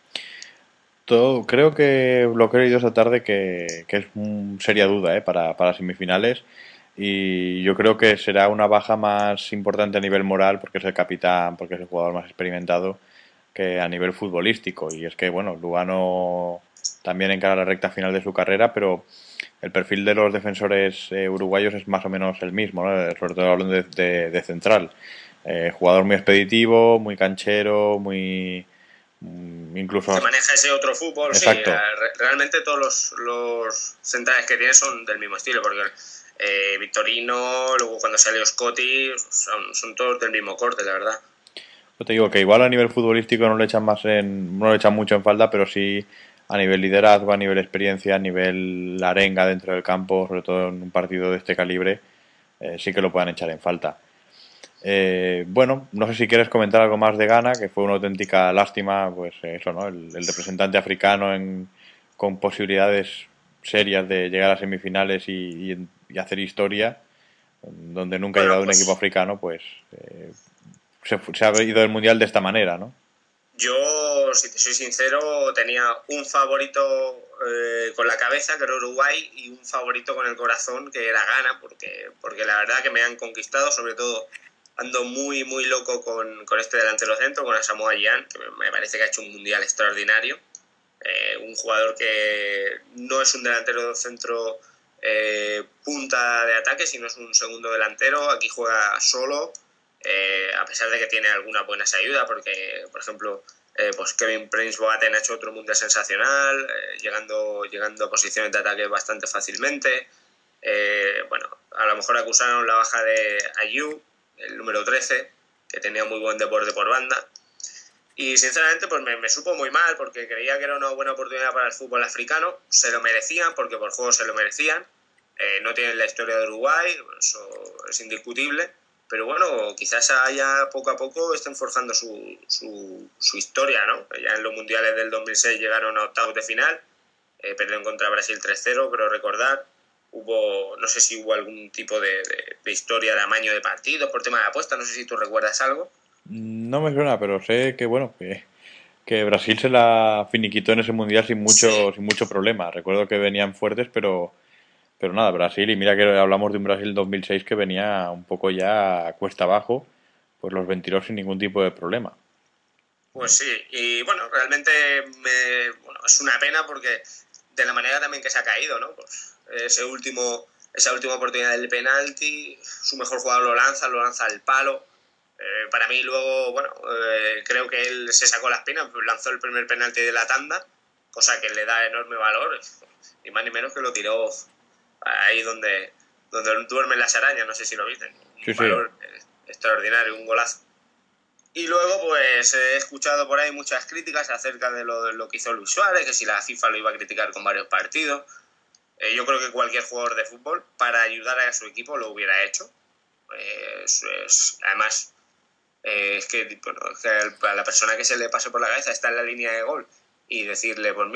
Todo, creo que lo que he leído esta tarde que, que es un, seria duda ¿eh? para, para semifinales y yo creo que será una baja más importante a nivel moral porque es el capitán, porque es el jugador más experimentado que a nivel futbolístico y es que bueno, Lugano también encara la recta final de su carrera pero el perfil de los defensores eh, uruguayos es más o menos el mismo, ¿no? sobre todo hablando de, de, de central. Eh, jugador muy expeditivo, muy canchero, muy Mm, incluso que maneja ese otro fútbol Exacto. Sí, realmente todos los, los, centrales que tiene son del mismo estilo porque eh, Victorino luego cuando salió Scotty son, todos del mismo corte la verdad te digo que igual a nivel futbolístico no le echan más no le echan mucho en falta pero sí a nivel liderazgo a nivel experiencia a nivel arenga dentro del campo sobre todo en un partido de este calibre eh, sí que lo puedan echar en falta eh, bueno, no sé si quieres comentar algo más de Ghana, que fue una auténtica lástima, pues eso, ¿no? El, el representante africano en, con posibilidades serias de llegar a semifinales y, y hacer historia, donde nunca bueno, ha llegado pues, un equipo africano, pues eh, se, se, ha ido del mundial de esta manera, ¿no? Yo, si te soy sincero, tenía un favorito eh, con la cabeza, que era Uruguay, y un favorito con el corazón, que era Ghana, porque, porque la verdad que me han conquistado, sobre todo ando muy, muy loco con, con este delantero centro, con Asamoah Gyan, que me parece que ha hecho un mundial extraordinario. Eh, un jugador que no es un delantero centro eh, punta de ataque, sino es un segundo delantero. Aquí juega solo, eh, a pesar de que tiene algunas buenas ayudas, porque, por ejemplo, eh, pues Kevin Prince Boateng ha hecho otro mundial sensacional, llegando, llegando a posiciones de ataque bastante fácilmente. bueno, a lo mejor acusaron la baja de Ayu, el número 13, que tenía muy buen deporte por banda. Y sinceramente, pues me, me, supo muy mal porque creía que era una buena oportunidad para el fútbol africano. Se lo merecían porque por juego se lo merecían. Eh, no tienen la historia de Uruguay, eso es indiscutible. Pero bueno, quizás haya poco a poco estén forjando su, su, su historia, ¿no? Ya en los mundiales del 2006 llegaron a octavos de final, eh, perdieron contra Brasil 3-0, creo recordar hubo, no sé si hubo algún tipo de, de, de, historia de amaño de partidos por tema de apuesta, no sé si tú recuerdas algo. No me suena, pero sé que, bueno, que, que Brasil se la finiquitó en ese mundial sin mucho, sí. sin mucho problema. Recuerdo que venían fuertes, pero, pero nada, Brasil, y mira que hablamos de un Brasil 2006 que venía un poco ya cuesta abajo, pues los ventiló sin ningún tipo de problema. Pues sí, y bueno, realmente me, bueno, es una pena porque de la manera también que se ha caído, ¿no? Pues ese último, esa última oportunidad del penalti, su mejor jugador lo lanza, lo lanza al palo. Eh, para mí luego, bueno, eh, creo que él se sacó las penas, lanzó el primer penalti de la tanda cosa que le da enorme valor, y más ni menos que lo tiró ahí donde, donde duermen las arañas, no sé si lo viste. un valor extraordinario, un golazo. Y luego, pues he escuchado por ahí muchas críticas acerca de lo, de lo que hizo Luis Suárez, que si la FIFA lo iba a criticar con varios partidos. Eh, yo creo que cualquier jugador de fútbol, para ayudar a su equipo, lo hubiera hecho. Eh, además, eh, es que, a la persona que se le pase por la cabeza está en la línea de gol y decirle, pues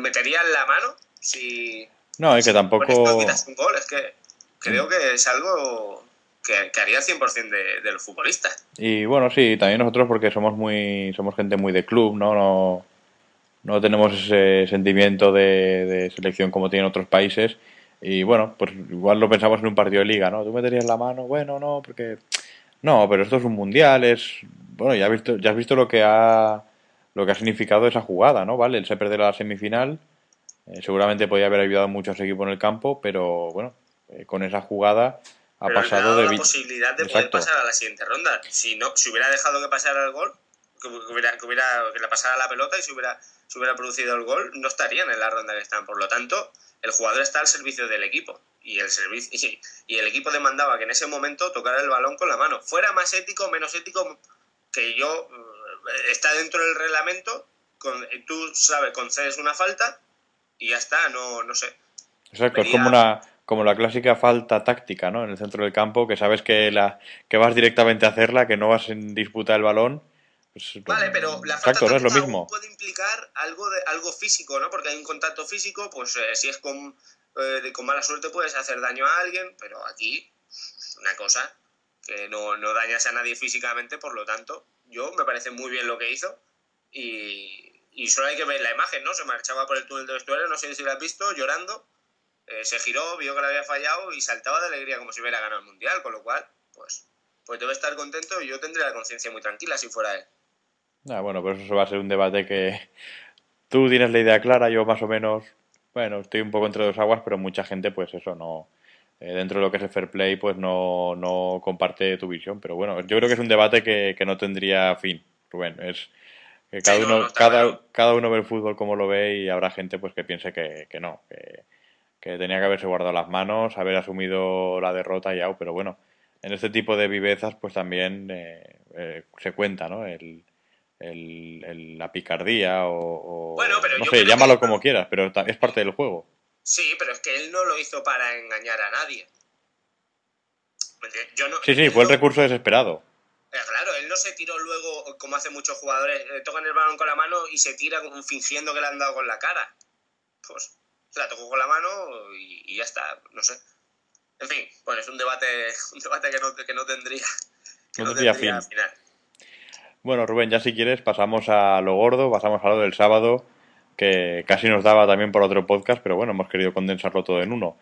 metería en la mano si. No, es que tampoco. quitas un gol, es que creo que es algo que, haría el 100% de, de los futbolistas. Y bueno, sí, también nosotros porque somos muy somos gente muy de club, ¿no? No, no tenemos ese sentimiento de, selección como tienen otros países. Y bueno, pues igual lo pensamos en un partido de liga, ¿no? ¿Tú meterías la mano? Bueno, no, porque... No, pero esto es un mundial, es... Bueno, ya has visto, ya has visto lo que ha lo que ha significado esa jugada, ¿no? Vale, él se perdió la semifinal, eh, seguramente podía haber ayudado mucho a su equipo en el campo, pero bueno, eh, con esa jugada ha pasado de la posibilidad de poder pasar a la siguiente ronda. Si no, si hubiera dejado que pasara el gol, que hubiera, que hubiera que le pasara la pelota y si hubiera, si hubiera producido el gol, no estarían en la ronda que están. Por lo tanto, el jugador está al servicio del equipo y el servicio y, el equipo demandaba que en ese momento tocara el balón con la mano. Fuera más ético, menos ético que yo eh, está dentro del reglamento, con, tú sabes, concedes una falta y ya está, no, no sé. Exacto, es como una como la clásica falta táctica, ¿no? En el centro del campo, que sabes que la que vas directamente a hacerla, que no vas en disputa el balón. Pues, vale, pero la falta táctica es lo mismo. puede implicar algo de algo físico, ¿no? Porque hay un contacto físico, pues eh, si es con, eh, con mala suerte puedes hacer daño a alguien, pero aquí una cosa que no, no dañas a nadie físicamente, por lo tanto, yo me parece muy bien lo que hizo y, y solo hay que ver la imagen, ¿no? Se marchaba por el túnel de vestuario, no sé si lo has visto, llorando eh, se giró, vio que le había fallado y saltaba de alegría como si hubiera ganado el mundial, con lo cual, pues, pues debe estar contento y yo tendría la conciencia muy tranquila si fuera él. Ah, bueno, pero eso va a ser un debate que tú tienes la idea clara, yo más o menos, bueno, estoy un poco entre dos aguas, pero mucha gente, pues eso, no, eh, dentro de lo que es el fair play, pues no, no comparte tu visión. Pero bueno, yo creo que es un debate que, que no tendría fin, Rubén. Es que cada uno, cada, cada uno ve el fútbol como lo ve y habrá gente pues que piense que, que no, que, que tenía que haberse guardado las manos, haber asumido la derrota y ya, pero bueno, en este tipo de vivezas pues también eh, eh, se cuenta, ¿no? El, el, la picardía o, bueno, pero no sé, llámalo como quieras, pero es parte del juego. Sí, pero es que él no lo hizo para engañar a nadie. Yo no, sí, sí, fue el recurso desesperado. Eh, claro, él no se tiró luego, como hacen muchos jugadores, tocan el balón con la mano y se tira fingiendo que le han dado con la cara. Pues la tocó con la mano y, ya está, no sé. En fin, bueno, es un debate, un debate que, no, que no tendría, que no, tendría, fin. final. Bueno, Rubén, ya si quieres pasamos a lo gordo, pasamos a lo del sábado, que casi nos daba también por otro podcast, pero bueno, hemos querido condensarlo todo en uno.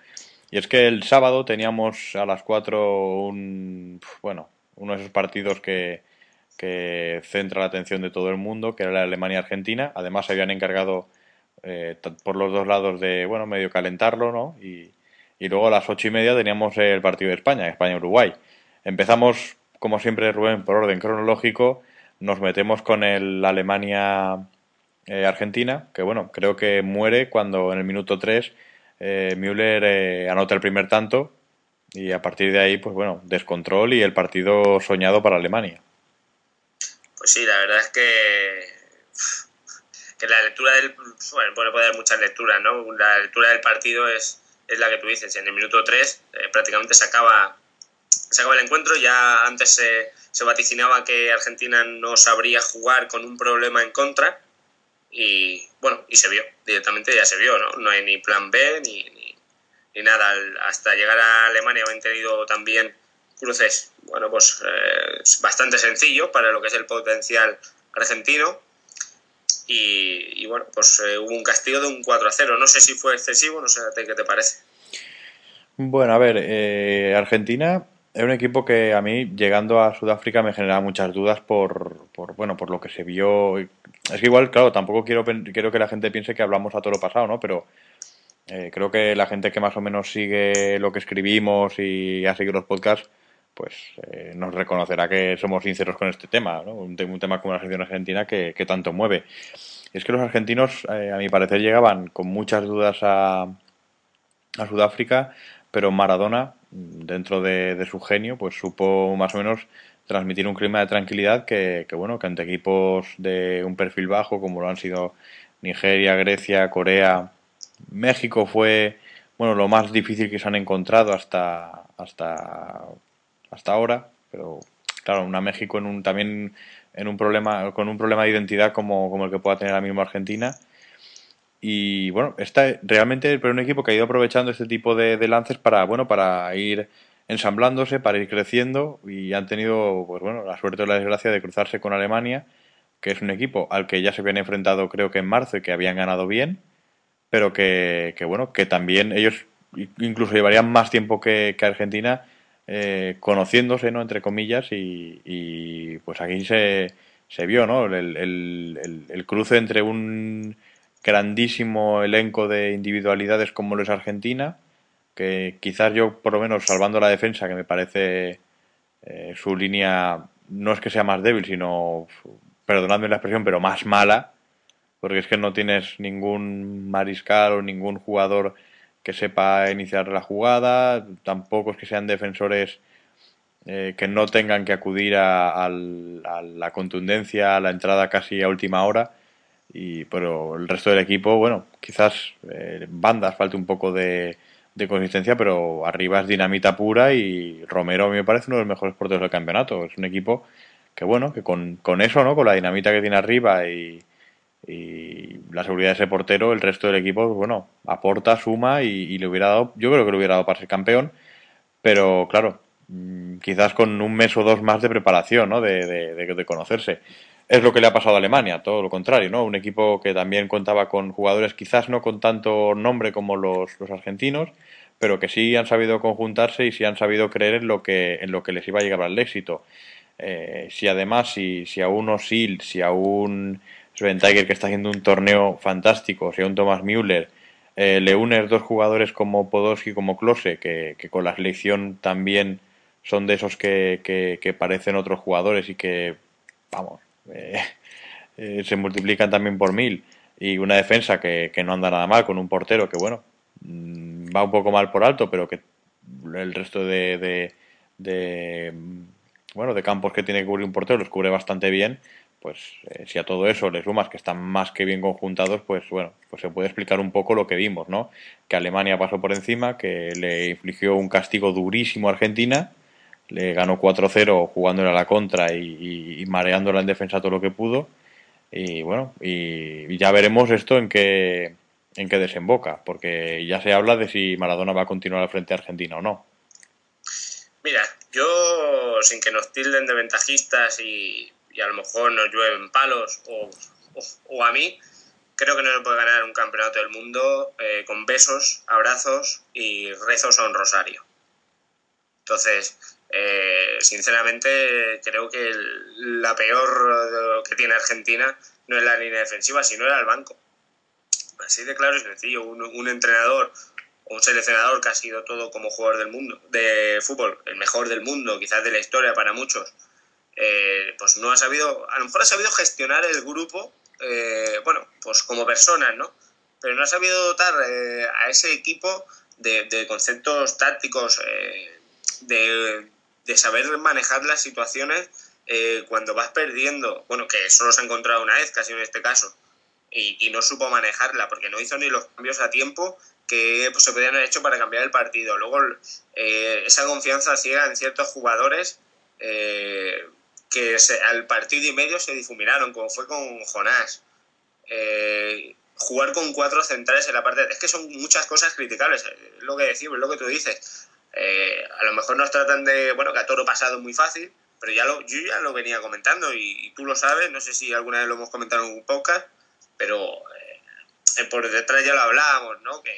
Y es que el sábado teníamos a las 4 un, bueno, uno de esos partidos que, que centra la atención de todo el mundo, que era la Alemania-Argentina. Además, se habían encargado eh, por los dos lados de, bueno, medio calentarlo, ¿no? Y, luego a las ocho y media teníamos el partido de España, España-Uruguay. Empezamos, como siempre, Rubén, por orden cronológico. Nos metemos con el Alemania-Argentina, eh, que bueno, creo que muere cuando en el minuto 3 eh, Müller eh, anota el primer tanto y a partir de ahí, pues bueno, descontrol y el partido soñado para Alemania. Pues sí, la verdad es que que la lectura del. Bueno, puede haber muchas lecturas, ¿no? La lectura del partido es, es la que tú dices. En el minuto 3 eh, prácticamente se acaba, se acaba el encuentro. Ya antes se, se vaticinaba que Argentina no sabría jugar con un problema en contra. Y bueno, y se vio, directamente ya se vio, ¿no? No hay ni plan B ni, ni, nada. Hasta llegar a Alemania han tenido también cruces, bueno, pues eh, bastante sencillo para lo que es el potencial argentino y, bueno, pues eh, hubo un castigo de un 4 a 0. No sé si fue excesivo, no sé qué te parece. Bueno, a ver, eh, Argentina es un equipo que a mí, llegando a Sudáfrica, me generaba muchas dudas por, por, bueno, por lo que se vio. Es que igual, claro, tampoco quiero, quiero que la gente piense que hablamos a todo lo pasado, ¿no? Pero eh, creo que la gente que más o menos sigue lo que escribimos y ha seguido los podcasts, pues eh, nos reconocerá que somos sinceros con este tema, ¿no? un, tema como la selección argentina que, tanto mueve. es que los argentinos, eh, a mi parecer, llegaban con muchas dudas a, a Sudáfrica, pero Maradona, dentro de, su genio, pues supo más o menos transmitir un clima de tranquilidad que, bueno, que ante equipos de un perfil bajo, como lo han sido Nigeria, Grecia, Corea, México fue bueno lo más difícil que se han encontrado hasta hasta hasta ahora, pero claro, una México en un también en un problema con un problema de identidad como, como el que pueda tener la misma Argentina. Y bueno, está realmente pero un equipo que ha ido aprovechando este tipo de, de lances para bueno para ir ensamblándose, para ir creciendo y han tenido pues bueno la suerte o la desgracia de cruzarse con Alemania que es un equipo al que ya se habían enfrentado creo que en marzo y que habían ganado bien, pero que, bueno, que también ellos incluso llevarían más tiempo que, Argentina eh, conociéndose, ¿no? Entre comillas, y, pues aquí se, se vio, ¿no? El, el, cruce entre un grandísimo elenco de individualidades como lo es Argentina, que quizás yo, por lo menos salvando la defensa, que me parece eh, su línea no es que sea más débil, sino perdonadme la expresión, pero más mala, porque es que no tienes ningún mariscal o ningún jugador que sepa iniciar la jugada, tampoco es que sean defensores eh, que no tengan que acudir a, la contundencia, a la entrada casi a última hora, y pero el resto del equipo, bueno, quizás eh, bandas falte un poco de, de consistencia, pero arriba es dinamita pura y Romero me parece uno de los mejores porteros del campeonato. Es un equipo que bueno, que con, con eso, ¿no? Con la dinamita que tiene arriba y, la seguridad de ese portero, el resto del equipo, pues, bueno, aporta, suma y, le hubiera dado, yo creo que le hubiera dado para ser campeón, pero claro, mm, quizás con un mes o dos más de preparación, ¿no? De, de, conocerse. Es lo que le ha pasado a Alemania, todo lo contrario, ¿no? Un equipo que también contaba con jugadores quizás no con tanto nombre como los, los argentinos, pero que sí han sabido conjuntarse y sí han sabido creer en lo que, en lo que les iba a llegar al éxito. Eh, si además, si, si a un Osil, si a un Sven Tiger que está haciendo un torneo fantástico, si a un Thomas Müller, eh, le unes dos jugadores como Podolski y como Klose, que, que, con la selección también son de esos que, que, parecen otros jugadores y que, vamos, eh, se multiplican también por mil, y una defensa que, no anda nada mal, con un portero que, bueno, mm, va un poco mal por alto, pero que el resto de, de bueno, de campos que tiene que cubrir un portero los cubre bastante bien, pues eh, si a todo eso le sumas que están más que bien conjuntados, pues bueno, pues se puede explicar un poco lo que vimos, ¿no? Que Alemania pasó por encima, que le infligió un castigo durísimo a Argentina, le ganó 4-0 jugándole a la contra y, mareándola en defensa todo lo que pudo, y bueno, y, ya veremos esto en qué, en qué desemboca, porque ya se habla de si Maradona va a continuar al frente a Argentina o no. Mira, yo, sin que nos tilden de ventajistas y, a lo mejor nos llueven palos o, a mí, creo que no se puede ganar un campeonato del mundo eh, con besos, abrazos y rezos a un rosario. Entonces, eh, sinceramente, creo que la peor que tiene Argentina no es la línea defensiva, sino era el banco. Así de claro y sencillo. un entrenador un seleccionador que ha sido todo como jugador del mundo, de fútbol, el mejor del mundo, quizás de la historia para muchos, eh, pues no ha sabido, a lo mejor ha sabido gestionar el grupo, eh, bueno, pues como personas, ¿no? Pero no ha sabido dotar eh, a ese equipo de, conceptos tácticos, de, saber manejar las situaciones cuando vas perdiendo, bueno, que solo se ha encontrado una vez, casi en este caso, y, no supo manejarla porque no hizo ni los cambios a tiempo que pues, se podían haber hecho para cambiar el partido. Luego, eh, esa confianza ciega en ciertos jugadores eh, que al partido y medio se difuminaron, como fue con Jonás. Eh, jugar con cuatro centrales en la parte... Es que son muchas cosas criticables, es lo que decimos, es lo que tú dices. A lo mejor nos tratan de, bueno, que a toro pasado muy fácil, pero ya lo, yo ya lo venía comentando y, tú lo sabes, no sé si alguna vez lo hemos comentado en un podcast, pero eh, por detrás ya lo hablábamos, ¿no? Que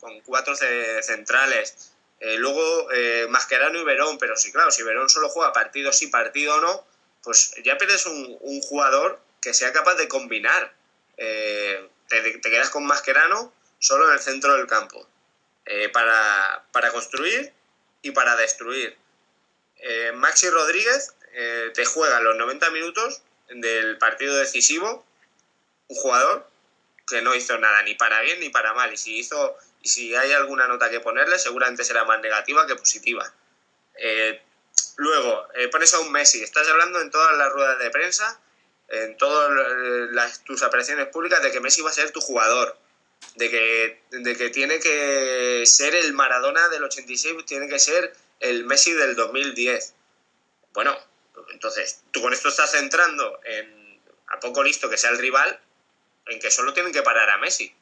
con cuatro centrales. Eh, luego eh, Mascherano y Verón, pero sí, claro, si Verón solo juega partido sí, partido no, pues ya pierdes un, jugador que sea capaz de combinar. te, quedas con Mascherano solo en el centro del campo para, para, construir y para destruir. Maxi Rodríguez te juega los 90 minutos del partido decisivo un jugador que no hizo nada ni para bien ni para mal. Y si hizo, y si hay alguna nota que ponerle, seguramente será más negativa que positiva. Eh, luego, eh, pones a un Messi, estás hablando en todas las ruedas de prensa, en todas tus apariciones públicas de que Messi va a ser tu jugador, de que, de que tiene que ser el Maradona del 86, tiene que ser el Messi del 2010. Bueno, entonces, tú con esto estás centrando en a poco listo que sea el rival, en que solo tienen que parar a Messi.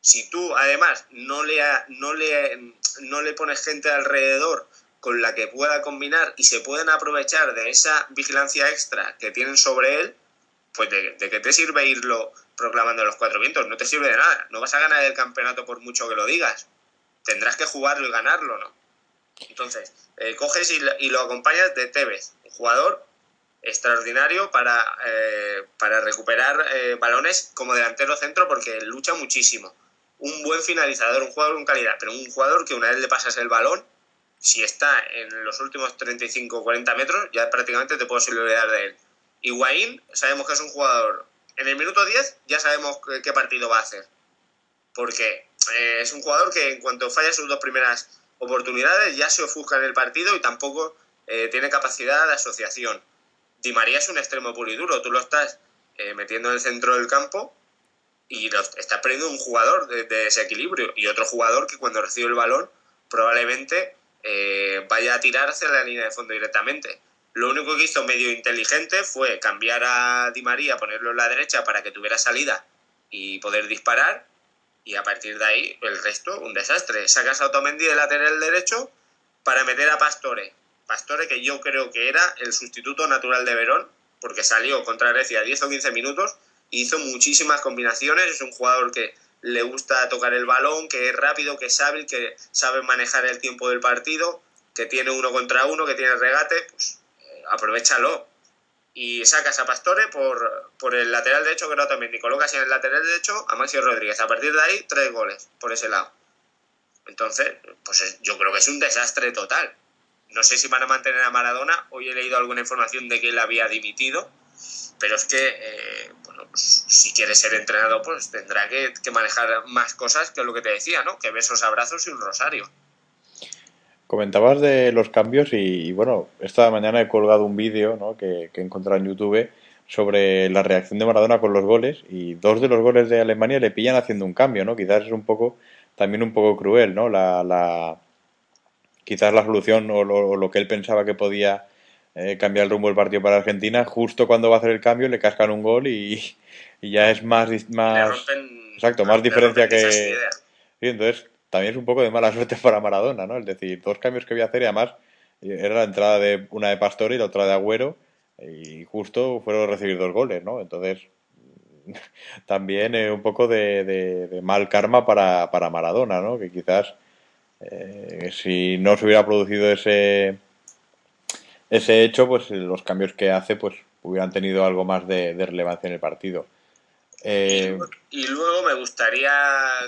Si tú, además, no le, no le, no le pones gente alrededor con la que pueda combinar y se pueden aprovechar de esa vigilancia extra que tienen sobre él, pues de, de qué te sirve irlo proclamando los cuatro vientos, no te sirve de nada. No vas a ganar el campeonato por mucho que lo digas. Tendrás que jugarlo y ganarlo, ¿no? Entonces, eh, coges y, lo acompañas de Tevez, un jugador extraordinario para, eh, para recuperar eh, balones como delantero centro porque lucha muchísimo. Un buen finalizador, un jugador con calidad, pero un jugador que una vez le pasas el balón, si está en los últimos 35 o 40 metros, ya prácticamente te puedo olvidar de él. Higuaín, sabemos que es un jugador en el minuto 10 ya sabemos qué partido va a hacer. Porque eh, es un jugador que en cuanto falla sus dos primeras oportunidades ya se ofusca en el partido y tampoco eh, tiene capacidad de asociación. Di María es un extremo puro y duro. Tú lo estás eh, metiendo en el centro del campo y lo, estás perdiendo un jugador de, desequilibrio y otro jugador que cuando recibe el balón probablemente vaya a tirar hacia la línea de fondo directamente. Lo único que hizo medio inteligente fue cambiar a Di María, ponerlo en la derecha para que tuviera salida y poder disparar. Y a partir de ahí, el resto, un desastre. Sacas a Otamendi de lateral derecho para meter a Pastore. Pastore que yo creo que era el sustituto natural de Verón, porque salió contra Grecia 10 o 15 minutos, hizo muchísimas combinaciones, es un jugador que le gusta tocar el balón, que es rápido, que es hábil, que sabe manejar el tiempo del partido, que tiene uno contra uno, que tiene regate, pues aprovechalo. Y sacas a Pastore por, por el lateral derecho, que no también, y colocas en el lateral derecho a Maxi Rodríguez. A partir de ahí, tres goles por ese lado. Entonces, pues yo creo que es un desastre total. No sé si van a mantener a Maradona. Hoy he leído alguna información de que él había dimitido. Pero es que, eh, bueno, si quiere ser entrenado, pues tendrá que, que, manejar más cosas que lo que te decía, ¿no? Que besos, abrazos y un rosario. Comentabas de los cambios y, bueno, esta mañana he colgado un vídeo ¿no? que, que, he encontrado en YouTube sobre la reacción de Maradona con los goles y dos de los goles de Alemania le pillan haciendo un cambio, ¿no? Quizás es un poco, también un poco cruel, ¿no? La, la quizás la solución o lo, que él pensaba que podía eh, cambiar el rumbo del partido para Argentina, justo cuando va a hacer el cambio le cascan un gol y, y ya es más, más exacto, más diferencia que... Sí, entonces también es un poco de mala suerte para Maradona, ¿no? Es decir, dos cambios que voy a hacer y además era la entrada de una de Pastore y la otra de Agüero y justo fueron a recibir dos goles, ¿no? Entonces también eh, un poco de, mal karma para, para, Maradona, ¿no? Que quizás eh, si no se hubiera producido ese ese hecho, pues los cambios que hace, pues hubieran tenido algo más de, relevancia en el partido. Eh, y luego me gustaría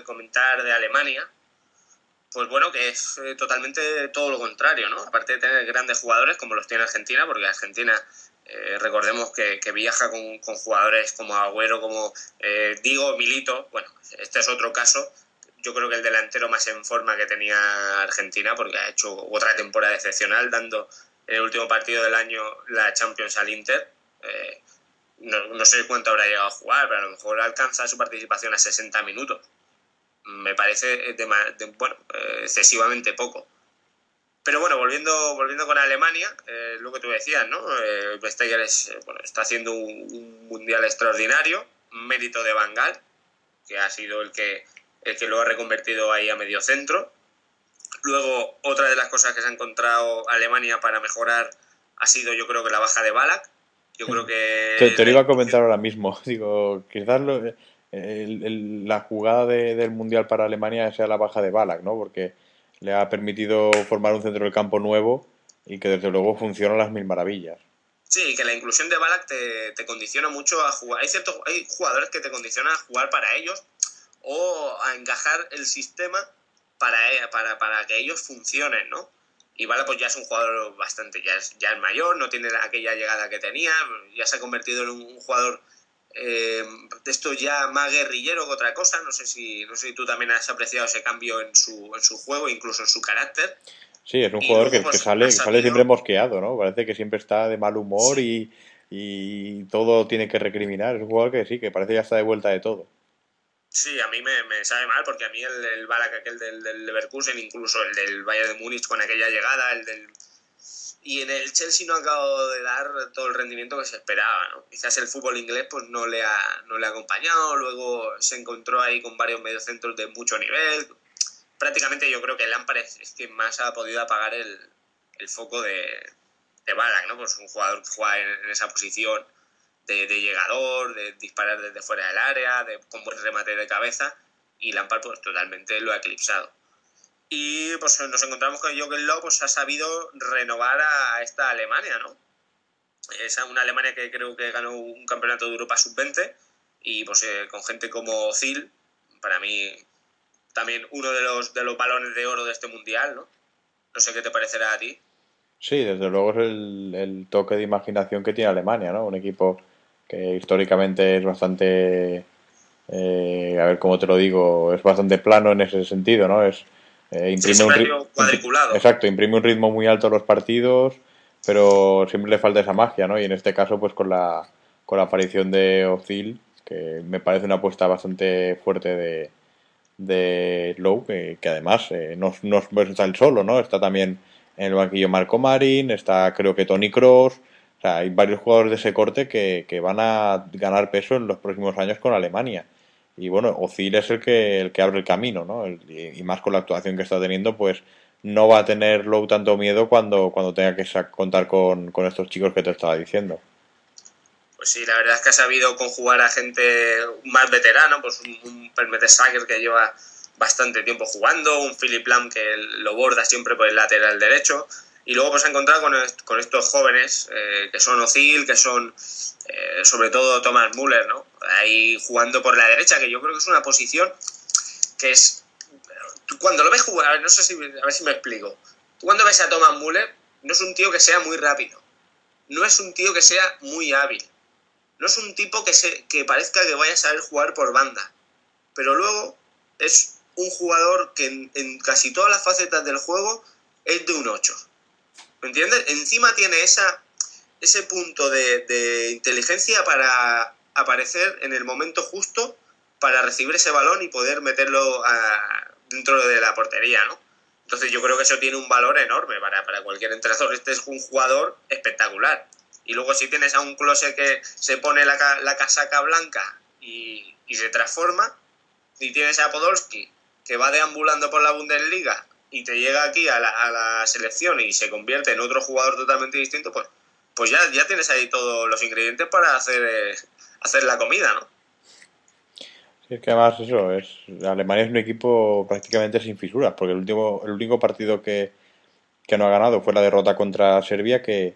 comentar de Alemania, pues bueno, que es eh, totalmente todo lo contrario, ¿no? Aparte de tener grandes jugadores como los tiene Argentina, porque Argentina, eh, recordemos que, viaja con, jugadores como Agüero, como eh, Digo, Milito, bueno, este es otro caso. Yo creo que el delantero más en forma que tenía Argentina, porque ha hecho otra temporada excepcional, dando en el último partido del año la Champions al Inter. no, no sé cuánto habrá llegado a jugar, pero a lo mejor alcanza su participación a 60 minutos me parece eh, de, bueno, eh, excesivamente poco. Pero bueno, volviendo, volviendo con Alemania, eh, lo que tú decías, ¿no? Eh, es, bueno, está haciendo un, mundial extraordinario, mérito de Bangal, que ha sido el que, el que lo ha reconvertido ahí a medio centro. Luego, otra de las cosas que se ha encontrado Alemania para mejorar ha sido, yo creo que la baja de Balak. Yo creo que. Te, te lo iba a comentar ahora mismo. Digo, quizás lo, la jugada del Mundial para Alemania sea la baja de Balak, ¿no? Porque le ha permitido formar un centro del campo nuevo y que desde luego funciona a las mil maravillas. Sí, que la inclusión de Balak te, te condiciona mucho a jugar. Hay ciertos hay jugadores que te condicionan a jugar para ellos o a encajar el sistema para, para, para que ellos funcionen, ¿no? Y Balak pues ya es un jugador bastante, ya es, ya es mayor, no tiene aquella llegada que tenía, ya se ha convertido en un jugador eh, esto ya más guerrillero que otra cosa. No sé si, no sé si tú también has apreciado ese cambio en su, en su juego, incluso en su carácter. Sí, es un jugador que, pues, sale, sale siempre mosqueado, ¿no? Parece que siempre está de mal humor y, y, todo tiene que recriminar. Es un jugador que sí, que parece ya está de vuelta de todo. Sí, a mí me, me sabe mal porque a mí el, el Barak aquel del, del Leverkusen, incluso el del Bayern de Múnich con aquella llegada, el del y en el Chelsea no ha acabado de dar todo el rendimiento que se esperaba. ¿no? Quizás el fútbol inglés pues, no, le ha, no le ha acompañado, luego se encontró ahí con varios mediocentros de mucho nivel. Prácticamente yo creo que Lampard es, es quien más ha podido apagar el, el foco de, de Ballack, ¿no? Pues un jugador que juega en, esa posición de, de, llegador, de disparar desde fuera del área, de, con buen remate de cabeza, y Lampard pues totalmente lo ha eclipsado. Y pues nos encontramos con Jürgen Lowe pues ha sabido renovar a esta Alemania, ¿no? Es una Alemania que creo que ganó un campeonato de Europa sub-20 y pues eh, con gente como Zil, para mí también uno de los, de los balones de oro de este mundial, ¿no? No sé qué te parecerá a ti. Sí, desde luego es el, el toque de imaginación que tiene Alemania, ¿no? Un equipo que históricamente es bastante, eh, a ver cómo te lo digo, es bastante plano en ese sentido, ¿no? Es, eh, imprime un ritmo cuadriculado. Exacto, imprime un ritmo muy alto a los partidos, pero siempre le falta esa magia, ¿no? Y en este caso, pues con la, con la aparición de Ozil, que me parece una apuesta bastante fuerte de, de Lowe, que, que además eh, no, no, está el solo, ¿no? Está también en el banquillo Marco Marín, está creo que Tony Cross, o sea, hay varios jugadores de ese corte que, que van a ganar peso en los próximos años con Alemania y bueno, Ozil es el que, el que abre el camino, ¿no? y, más con la actuación que está teniendo, pues no va a tener Lowe tanto miedo cuando, cuando tenga que contar con, con, estos chicos que te estaba diciendo. Pues sí, la verdad es que ha sabido conjugar a gente más veterano, pues un, un Permete Sager que lleva bastante tiempo jugando, un Philip Lam que lo borda siempre por el lateral derecho, y luego pues ha encontrado con, con estos jóvenes eh, que son Ozil, que son eh, sobre todo Thomas Müller, ¿no? Ahí jugando por la derecha, que yo creo que es una posición que es... Cuando lo ves jugar, a no sé si, a ver si me explico. Tú cuando ves a Thomas Müller, no es un tío que sea muy rápido, no es un tío que sea muy hábil, no es un tipo que, se, que parezca que vaya a saber jugar por banda, pero luego es un jugador que en, en casi todas las facetas del juego es de un 8. ¿Me entiendes? Encima tiene ese punto de, inteligencia para aparecer en el momento justo para recibir ese balón y poder meterlo dentro de la portería, ¿no? Entonces yo creo que eso tiene un valor enorme para, cualquier entrenador. Este es un jugador espectacular. Y luego si tienes a un Close que se pone la, casaca blanca y, se transforma, y tienes a Podolski que va deambulando por la Bundesliga y te llega aquí a la, a la selección y se convierte en otro jugador totalmente distinto, pues pues ya, ya tienes ahí todos los ingredientes para hacer, eh, hacer la comida, ¿no? Sí, es que además eso, es Alemania es un equipo prácticamente sin fisuras, porque el último, el único partido que, no ha ganado fue la derrota contra Serbia, que,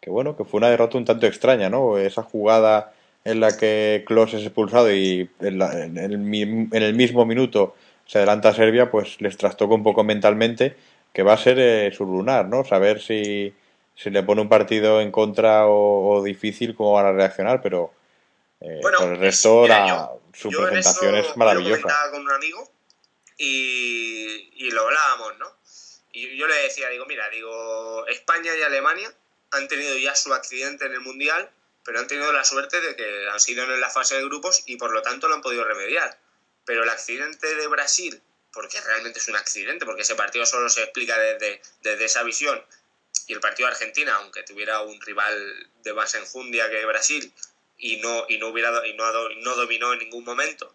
que bueno, que fue una derrota un tanto extraña, ¿no? Esa jugada en la que Klos es expulsado y en, en, el, en, el, mismo minuto se adelanta a Serbia, pues les trastoca un poco mentalmente, que va a ser eh, su lunar, ¿no? Saber si, si le pone un partido en contra o, difícil, cómo van a reaccionar, pero eh, por el resto su presentación es maravillosa. Yo con un amigo y, y lo hablábamos, ¿no? Y yo le decía, digo, mira, digo, España y Alemania han tenido ya su accidente en el Mundial, pero han tenido la suerte de que han sido en la fase de grupos y por lo tanto lo han podido remediar. Pero el accidente de Brasil, porque realmente es un accidente, porque ese partido solo se explica desde, desde esa visión, y el partido de Argentina, aunque tuviera un rival de más enjundia que Brasil y no, y no, hubiera, y no, no dominó en ningún momento,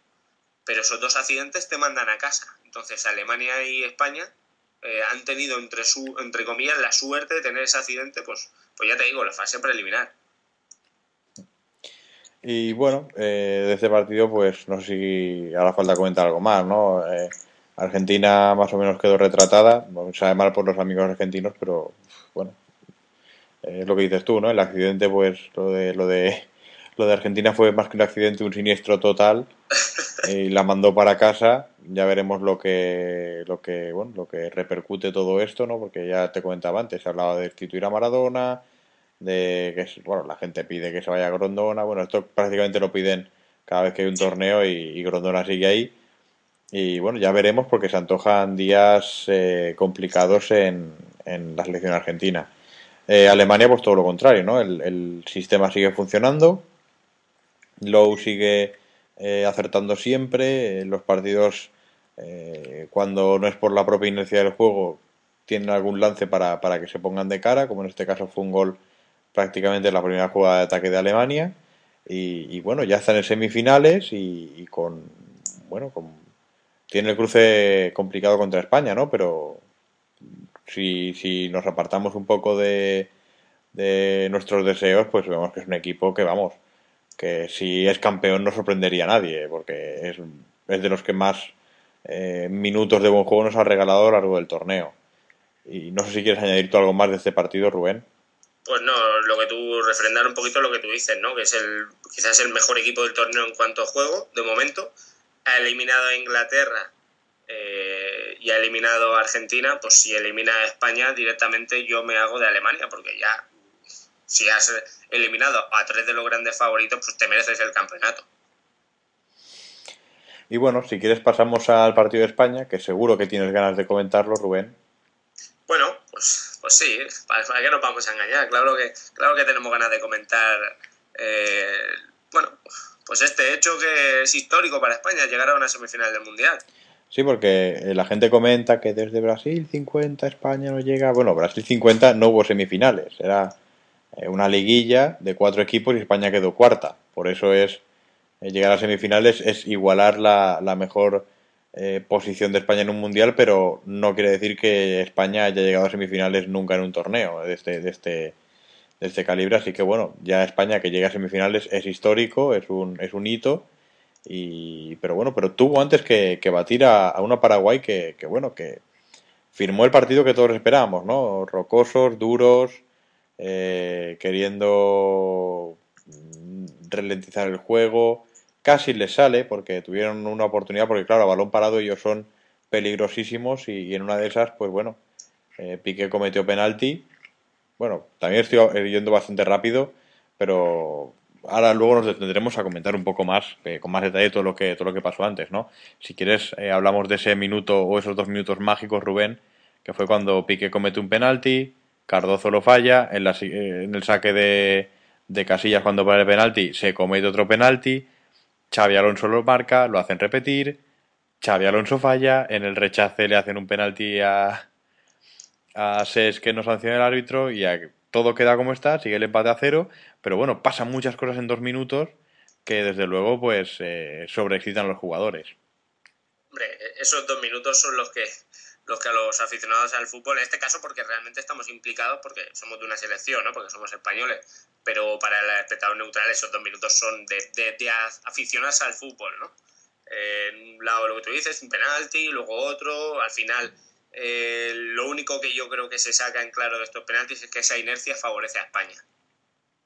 pero esos dos accidentes te mandan a casa. Entonces Alemania y España eh, han tenido, entre, su, entre comillas, la suerte de tener ese accidente, pues, pues ya te digo, la fase preliminar. Y bueno, eh, de este partido, pues no sé si hará falta comentar algo más, ¿no? Eh, Argentina más o menos quedó retratada, bueno, sabe mal por los amigos argentinos, pero bueno, es lo que dices tú, ¿no? El accidente, pues lo de, lo de, lo de Argentina fue más que un accidente, un siniestro total y la mandó para casa. Ya veremos lo que, lo que, bueno, lo que repercute todo esto, ¿no? Porque ya te comentaba antes, se hablaba de destituir a Maradona, de que bueno, la gente pide que se vaya a Grondona, bueno, esto prácticamente lo piden cada vez que hay un torneo y, Grondona sigue ahí. Y bueno, ya veremos porque se antojan días eh, complicados en, en, la selección argentina. Eh, Alemania, pues todo lo contrario, ¿no? El, el sistema sigue funcionando, Lowe sigue eh, acertando siempre, los partidos, cuando no es por la propia inercia del juego, tienen algún lance para, para que se pongan de cara, como en este caso fue un gol prácticamente la primera jugada de ataque de Alemania. Y, bueno, ya están en semifinales y, con, bueno, con, tiene el cruce complicado contra España, ¿no? Pero si, si nos apartamos un poco de, de nuestros deseos, pues vemos que es un equipo que, vamos, que si es campeón no sorprendería a nadie, porque es, es de los que más eh, minutos de buen juego nos ha regalado a lo largo del torneo. Y no sé si quieres añadir tú algo más de este partido, Rubén. Pues no, lo que tú, refrendar un poquito lo que tú dices, ¿no? Que es el, quizás el mejor equipo del torneo en cuanto a juego, de momento. Ha eliminado a Inglaterra eh, y ha eliminado a Argentina, pues si elimina a España directamente yo me hago de Alemania, porque ya si has eliminado a tres de los grandes favoritos, pues te mereces el campeonato. Y bueno, si quieres pasamos al partido de España, que seguro que tienes ganas de comentarlo, Rubén. Bueno, pues, pues sí, ¿para, qué nos vamos a engañar? Claro que, claro que tenemos ganas de comentar, eh, bueno, pues este hecho que es histórico para España, llegar a una semifinal del Mundial. Sí, porque la gente comenta que desde Brasil 50 España no llega. Bueno, Brasil 50 no hubo semifinales, era eh, una liguilla de cuatro equipos y España quedó cuarta. Por eso es eh, llegar a semifinales es igualar la, la mejor eh, posición de España en un mundial, pero no quiere decir que España haya llegado a semifinales nunca en un torneo de este, de este, de este calibre. Así que bueno, ya España que llega a semifinales es histórico, es un, es un hito. Y, pero bueno, pero tuvo antes que, batir a, una Paraguay que, que, bueno, que firmó el partido que todos esperábamos, ¿no? Rocosos, duros, eh, queriendo ralentizar el juego, casi les sale porque tuvieron una oportunidad, porque claro, a balón parado ellos son peligrosísimos y, en una de esas, pues bueno, eh, Piqué cometió penalti. Bueno, también estoy yendo bastante rápido, pero ahora luego nos detendremos a comentar un poco más, eh, con más detalle todo lo que todo lo que pasó antes, ¿no? Si quieres eh, hablamos de ese minuto o esos dos minutos mágicos, Rubén, que fue cuando Piqué comete un penalti, Cardozo lo falla, en, en el saque de, de Casillas cuando para el penalti se comete otro penalti, Xavi Alonso lo marca, lo hacen repetir, Xavi Alonso falla, en el rechace le hacen un penalti a, a Ses que no sanciona el árbitro y todo queda como está, sigue el empate a cero, pero bueno, pasan muchas cosas en dos minutos que desde luego pues eh, sobreexcitan a los jugadores. Hombre, esos dos minutos son los que los que a los aficionados al fútbol, en este caso porque realmente estamos implicados porque somos de una selección, ¿no? porque somos españoles, pero para el espectador neutral esos dos minutos son de, de, aficionarse al fútbol. ¿no? Eh, un lado lo que tú dices, un penalti, luego otro, al final eh, lo único que yo creo que se saca en claro de estos penaltis es que esa inercia favorece a España.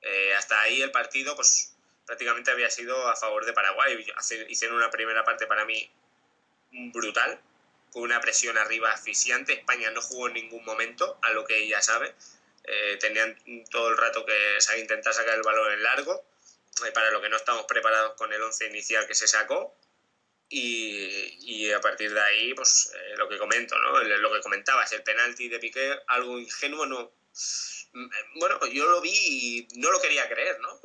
Eh, hasta ahí el partido pues prácticamente había sido a favor de Paraguay. Hicieron una primera parte para mí brutal, con una presión arriba asfixiante. España no jugó en ningún momento, a lo que ella sabe. Eh, tenían todo el rato que intentar sacar el balón en largo, eh, para lo que no estamos preparados con el 11 inicial que se sacó. Y, a partir de ahí, pues eh, lo que comento, ¿no? Lo que comentabas, el penalti de Piqué, algo ingenuo, no bueno, yo lo vi y no lo quería creer, ¿no?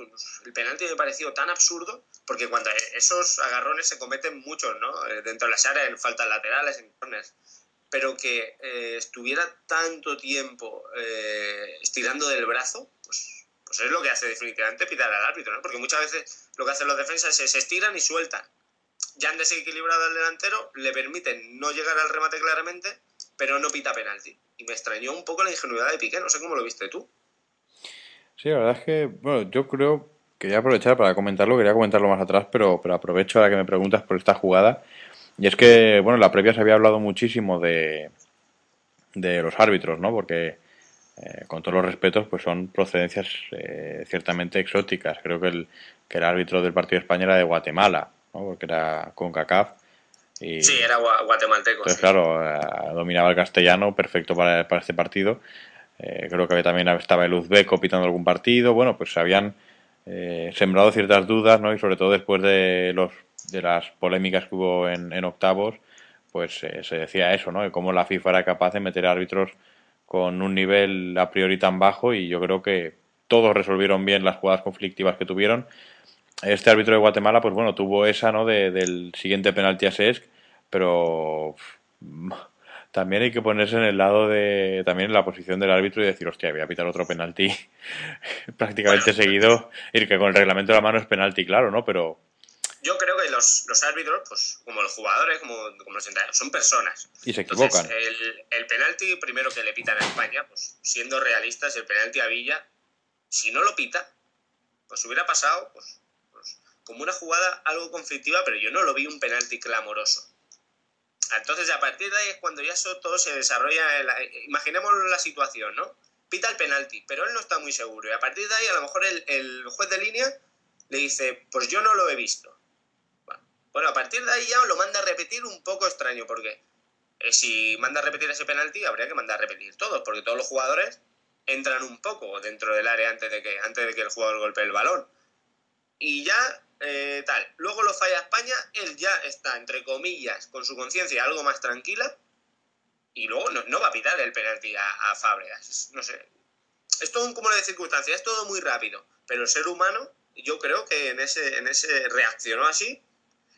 El penalti me pareció tan absurdo, porque cuando esos agarrones se cometen muchos, ¿no? Eh, dentro de las áreas, en faltas laterales, en corners, pero que eh, estuviera tanto tiempo eh, estirando del brazo, pues, pues es lo que hace definitivamente pitar al árbitro, ¿no? Porque muchas veces lo que hacen los defensas es se estiran y sueltan. Ya han desequilibrado al delantero, le permiten no llegar al remate claramente pero no pita penalti. Y me extrañó un poco la ingenuidad de Piqué, no sé cómo lo viste tú. Sí, la verdad es que, bueno, yo creo, quería aprovechar para comentarlo, quería comentarlo más atrás, pero, pero aprovecho ahora que me preguntas por esta jugada. Y es que, bueno, en la previa se había hablado muchísimo de, de los árbitros, ¿no? Porque, eh, con todos los respetos, pues son procedencias eh, ciertamente exóticas. Creo que el, que el árbitro del partido de España era de Guatemala, ¿no? Porque era con Sí, era guatemalteco. Entonces, claro, eh, dominaba el castellano, perfecto para, para este partido. eh, creo que también estaba el Uzbeko pitando algún partido, bueno, pues se habían eh, sembrado ciertas dudas, ¿no? Y sobre todo después de, los, de las polémicas que hubo en, en octavos, pues eh, se decía eso, ¿no? De cómo la FIFA era capaz de meter árbitros con un nivel a priori tan bajo y yo creo que todos resolvieron bien las jugadas conflictivas que tuvieron. Este árbitro de Guatemala, pues bueno, tuvo esa, ¿no? De, del siguiente penalti a Sesc, pero también hay que ponerse en el lado de, también en la posición del árbitro y decir, hostia, voy a pitar otro penalti prácticamente seguido, y que con el reglamento de la mano es penalti, claro, ¿no? Pero... Yo creo que los, los árbitros, pues como los jugadores, como, como los entrenadores, son personas. Y se equivocan. el, el penalti primero que le pitan a España, pues siendo realistas, el penalti a Villa si no lo pita, pues hubiera pasado pues, como una jugada algo conflictiva, pero yo no lo vi un penalti clamoroso. Entonces, a partir de ahí es cuando ya eso todo se desarrolla. imaginemos la situación, ¿no? Pita el penalti, pero él no está muy seguro. Y a partir de ahí, a lo mejor el, juez de línea le dice, pues yo no lo he visto. Bueno, a partir de ahí ya lo manda a repetir un poco extraño, porque eh, si manda a repetir ese penalti, habría que mandar a repetir todos, porque todos los jugadores entran un poco dentro del área antes de que, antes de que el jugador golpee el balón. Y ya, eh, tal. Luego lo falla España, él ya está, entre comillas, con su conciencia algo más tranquila. Y luego no, va a pitar el penalti a, a Fábregas. No sé. Es todo un cúmulo de circunstancias, es todo muy rápido. Pero el ser humano, yo creo que en ese, en ese reaccionó así.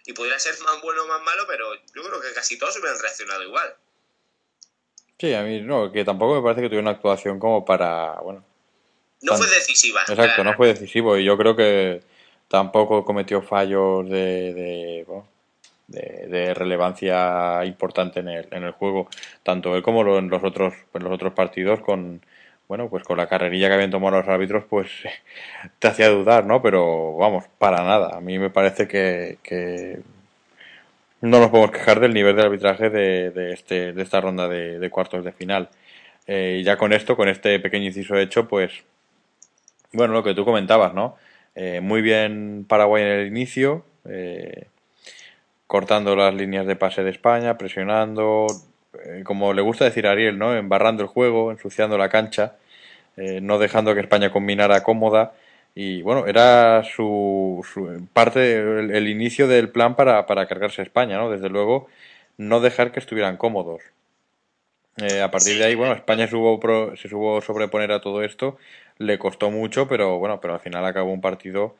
Y pudiera ser más bueno o más malo, pero yo creo que casi todos hubieran reaccionado igual. Sí, a mí no, que tampoco me parece que tuviera una actuación como para, bueno... No fue decisiva. Exacto, no fue decisivo y yo creo que tampoco cometió fallos de, de, relevancia importante en el, en el juego, tanto él como en los otros, en los otros partidos con, bueno, pues con la carrerilla que habían tomado los árbitros, pues te hacía dudar, ¿no? Pero vamos, para nada. A mí me parece que, que no nos podemos quejar del nivel de arbitraje de, de, este, de esta ronda de, de cuartos de final. Eh, y ya con esto, con este pequeño inciso hecho, pues, bueno, lo que tú comentabas, ¿no? Eh, muy bien Paraguay en el inicio, eh, cortando las líneas de pase de España, presionando, como le gusta decir Ariel, ¿no? Embarrando el juego, ensuciando la cancha, no dejando que España combinara cómoda y bueno, era su, parte, el, inicio del plan para, para cargarse a España, ¿no? Desde luego, no dejar que estuvieran cómodos. Eh, a partir de ahí, bueno, España se hubo, se supo sobreponer a todo esto, le costó mucho, pero bueno, pero al final acabó un partido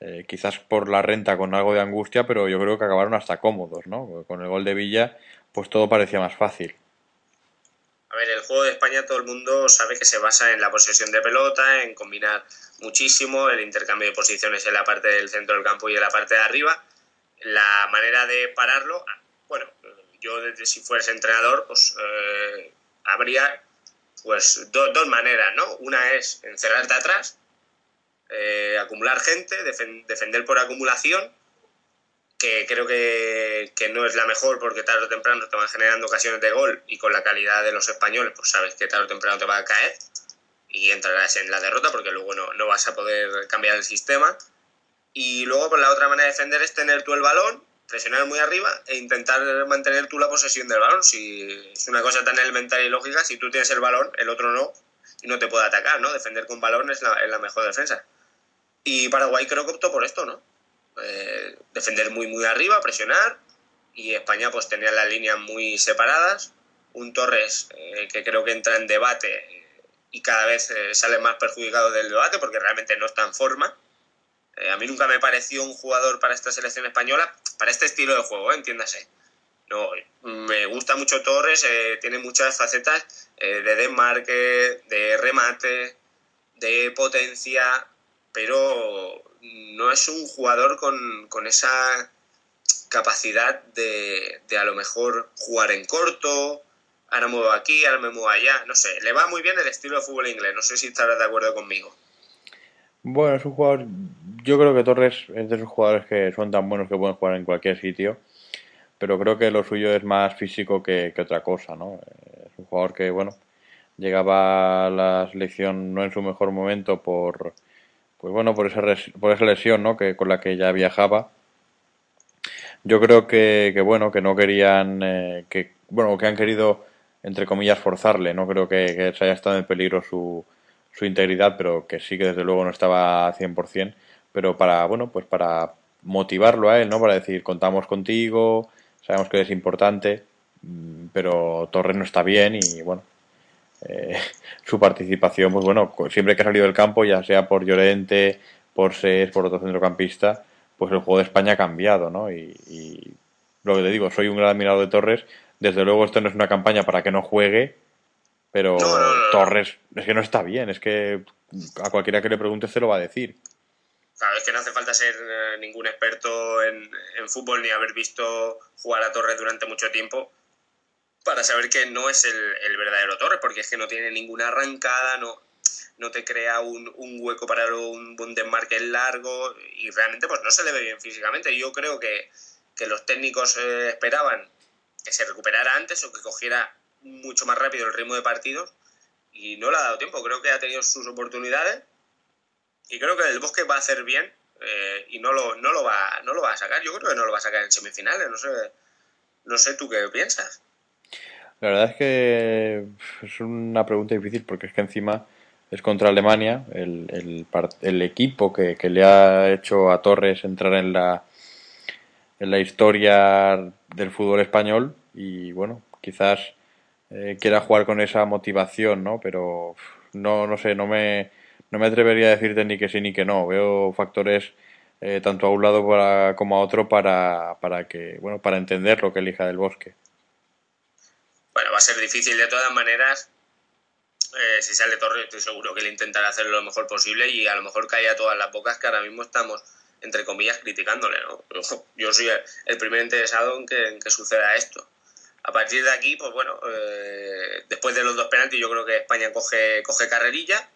eh, quizás por la renta con algo de angustia, pero yo creo que acabaron hasta cómodos, ¿no? Con el gol de Villa, pues todo parecía más fácil. A ver, el juego de España todo el mundo sabe que se basa en la posesión de pelota, en combinar muchísimo, el intercambio de posiciones en la parte del centro del campo y en la parte de arriba. La manera de pararlo, yo desde si fueras entrenador, pues eh, habría pues dos maneras, ¿no? Una es encerrarte atrás, eh, acumular gente, defender por acumulación que creo que, no es la mejor porque tarde o temprano te van generando ocasiones de gol y con la calidad de los españoles, pues sabes que tarde o temprano te va a caer y entrarás en la derrota porque luego no, no vas a poder cambiar el sistema. Y luego, por la otra manera de defender es tener tú el balón, presionar muy arriba e intentar mantener tú la posesión del balón. Si es una cosa tan elemental y lógica, si tú tienes el balón, el otro no, y no te puede atacar, ¿no? Defender con balón es la, es la mejor defensa. Y Paraguay creo que optó por esto, ¿no? Eh, defender muy muy arriba, presionar y España pues tenía las líneas muy separadas. Un Torres eh, que creo que entra en debate eh, y cada vez sale más perjudicado del debate porque realmente no está en forma. a mí nunca me pareció un jugador para esta selección española, para este estilo de juego, entiéndase. No, me gusta mucho Torres, tiene muchas facetas de desmarque, de remate, de potencia, pero no es un jugador con, esa capacidad de, a lo mejor jugar en corto, ahora muevo aquí, ahora me muevo allá, no sé, le va muy bien el estilo de fútbol inglés, no sé si estarás de acuerdo conmigo. Bueno, es un jugador, yo creo que Torres es de esos jugadores que son tan buenos que pueden jugar en cualquier sitio, pero creo que lo suyo es más físico que, que otra cosa, ¿no? Es un jugador que, bueno, llegaba a la selección no en su mejor momento por pues bueno, por esa, por esa lesión, ¿no? Que, con la que ya viajaba. Yo creo que, que bueno, que no querían, eh, que, bueno, que han querido entre comillas, forzarle. No creo que, se haya estado en peligro su, su integridad, pero que sí que desde luego no estaba 100%. Pero para, bueno, pues para motivarlo a él, ¿no? Para decir, contamos contigo, sabemos que es importante, mm, pero Torres no está bien y, bueno, eh, su participación, pues bueno, siempre que ha salido del campo, ya sea por Llorente, por SES, por otro centrocampista, pues el juego de España ha cambiado, ¿no? Y, lo que le digo, soy un gran admirador de Torres. Desde luego, esto no es una campaña para que no juegue, pero Torres es que no está bien, es que a cualquiera que le pregunte se lo va a decir. Claro, es que no hace falta ser eh, ningún experto en, fútbol ni haber visto jugar a Torres durante mucho tiempo para saber que no es el, verdadero Torres, porque es que no tiene ninguna arrancada, no, no te crea un, hueco para un, un desmarque largo y realmente pues no se le ve bien físicamente. Yo creo que, los técnicos eh, esperaban que se recuperara antes o que cogiera mucho más rápido el ritmo de partidos y no le ha dado tiempo. Creo que ha tenido sus oportunidades y creo que el Bosque va a hacer bien eh, y no lo, no, lo va, no lo va a sacar. Yo creo que no lo va a sacar en semifinales. No sé, no sé tú qué piensas. La verdad es que es una pregunta difícil porque es que encima es contra Alemania, el, el, el equipo que, que, le ha hecho a Torres entrar en la, en la historia del fútbol español y bueno, quizás eh, quiera jugar con esa motivación, ¿no? Pero no, no sé, no me, no me atrevería a decirte ni que sí ni que no. Veo factores eh, tanto a un lado como a otro para, para que, bueno, para entender lo que elija del bosque. Bueno, va a ser difícil de todas maneras. Eh, si sale Torres, estoy seguro que él intentará hacer lo mejor posible y a lo mejor cae a todas las bocas que ahora mismo estamos, entre comillas, criticándole. ¿no? Yo soy el primer interesado en que, en que suceda esto. A partir de aquí, pues bueno, eh, después de los dos penaltis, yo creo que España coge, coge carrerilla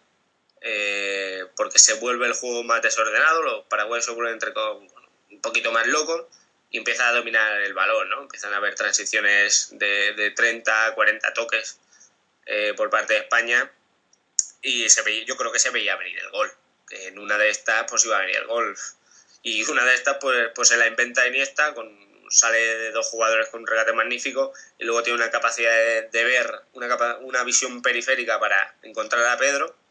eh, porque se vuelve el juego más desordenado, los paraguayos se vuelven entre, un poquito más locos y empieza a dominar el balón, ¿no? Empiezan a haber transiciones de, de 30, 40 toques eh, por parte de España y se yo creo que se veía venir el gol, que en una de estas pues iba a venir el gol y una de estas pues, pues se la inventa Iniesta con sale de dos jugadores con un regate magnífico y luego tiene una capacidad de, de ver, una, una visión periférica para encontrar a Pedro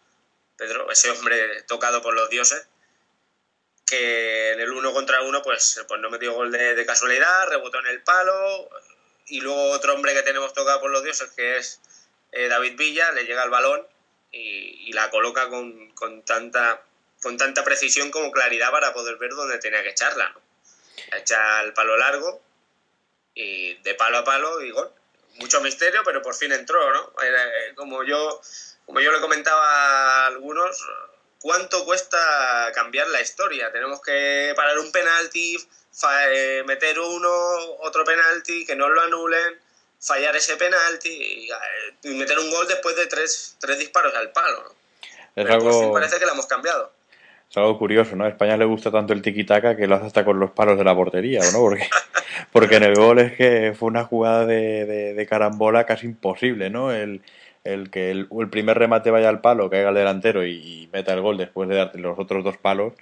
Pedro, ese hombre tocado por los dioses, que en el uno contra uno pues, pues no metió gol de, casualidad, rebotó en el palo, y luego otro hombre que tenemos tocado por los dioses, que es eh, David Villa, le llega el balón y, la coloca con, tanta, con tanta precisión como claridad para poder ver dónde tenía que echarla. ¿no? Echa el palo largo y de palo a palo y gol. Mucho misterio, pero por fin entró, ¿no? Eh, como yo como yo le comentaba a algunos, ¿cuánto cuesta cambiar la historia? Tenemos que parar un penalti, eh, meter uno, otro penalti, que no lo anulen, fallar ese penalti y, meter un gol después de tres, tres disparos al palo. Es algo... parece que hemos cambiado. Es algo curioso, ¿no? A España le gusta tanto el tiki-taka que lo hace hasta con los palos de la portería, ¿no? Porque, porque en el gol es que fue una jugada de, de, de carambola casi imposible, ¿no? El, el que el, primer remate vaya al palo, caiga al delantero y, meta el gol después de darte los otros dos palos,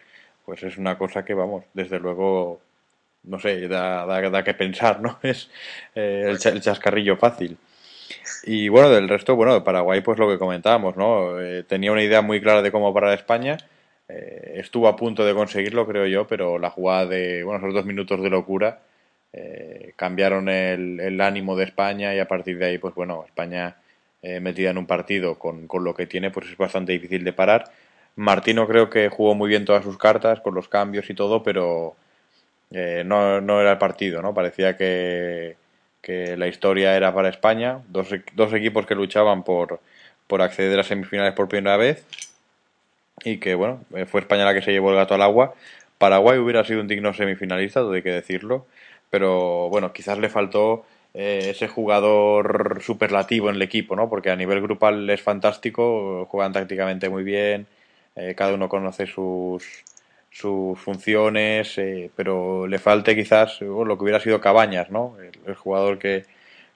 pues es una cosa que, vamos, desde luego, no sé, da, da, que pensar, ¿no? Es eh, el, chascarrillo fácil. Y bueno, del resto, bueno, de Paraguay, pues lo que comentábamos, ¿no? Eh, tenía una idea muy clara de cómo parar España. Eh, estuvo a punto de conseguirlo, creo yo, pero la jugada de, bueno, esos dos minutos de locura cambiaron el, el ánimo de España y a partir de ahí, pues bueno, España eh, metida en un partido con, con, lo que tiene, pues es bastante difícil de parar. Martino creo que jugó muy bien todas sus cartas con los cambios y todo, pero eh, no, no, era el partido, ¿no? Parecía que, que la historia era para España, dos, dos, equipos que luchaban por, por acceder a semifinales por primera vez y que, bueno, eh, fue España la que se llevó el gato al agua. Paraguay hubiera sido un digno semifinalista, todo hay que decirlo, pero bueno, quizás le faltó eh, ese jugador superlativo en el equipo, ¿no? Porque a nivel grupal es fantástico, juegan tácticamente muy bien, eh, cada uno conoce sus, sus funciones, eh, pero le falte quizás lo que hubiera sido Cabañas, ¿no? El, jugador que,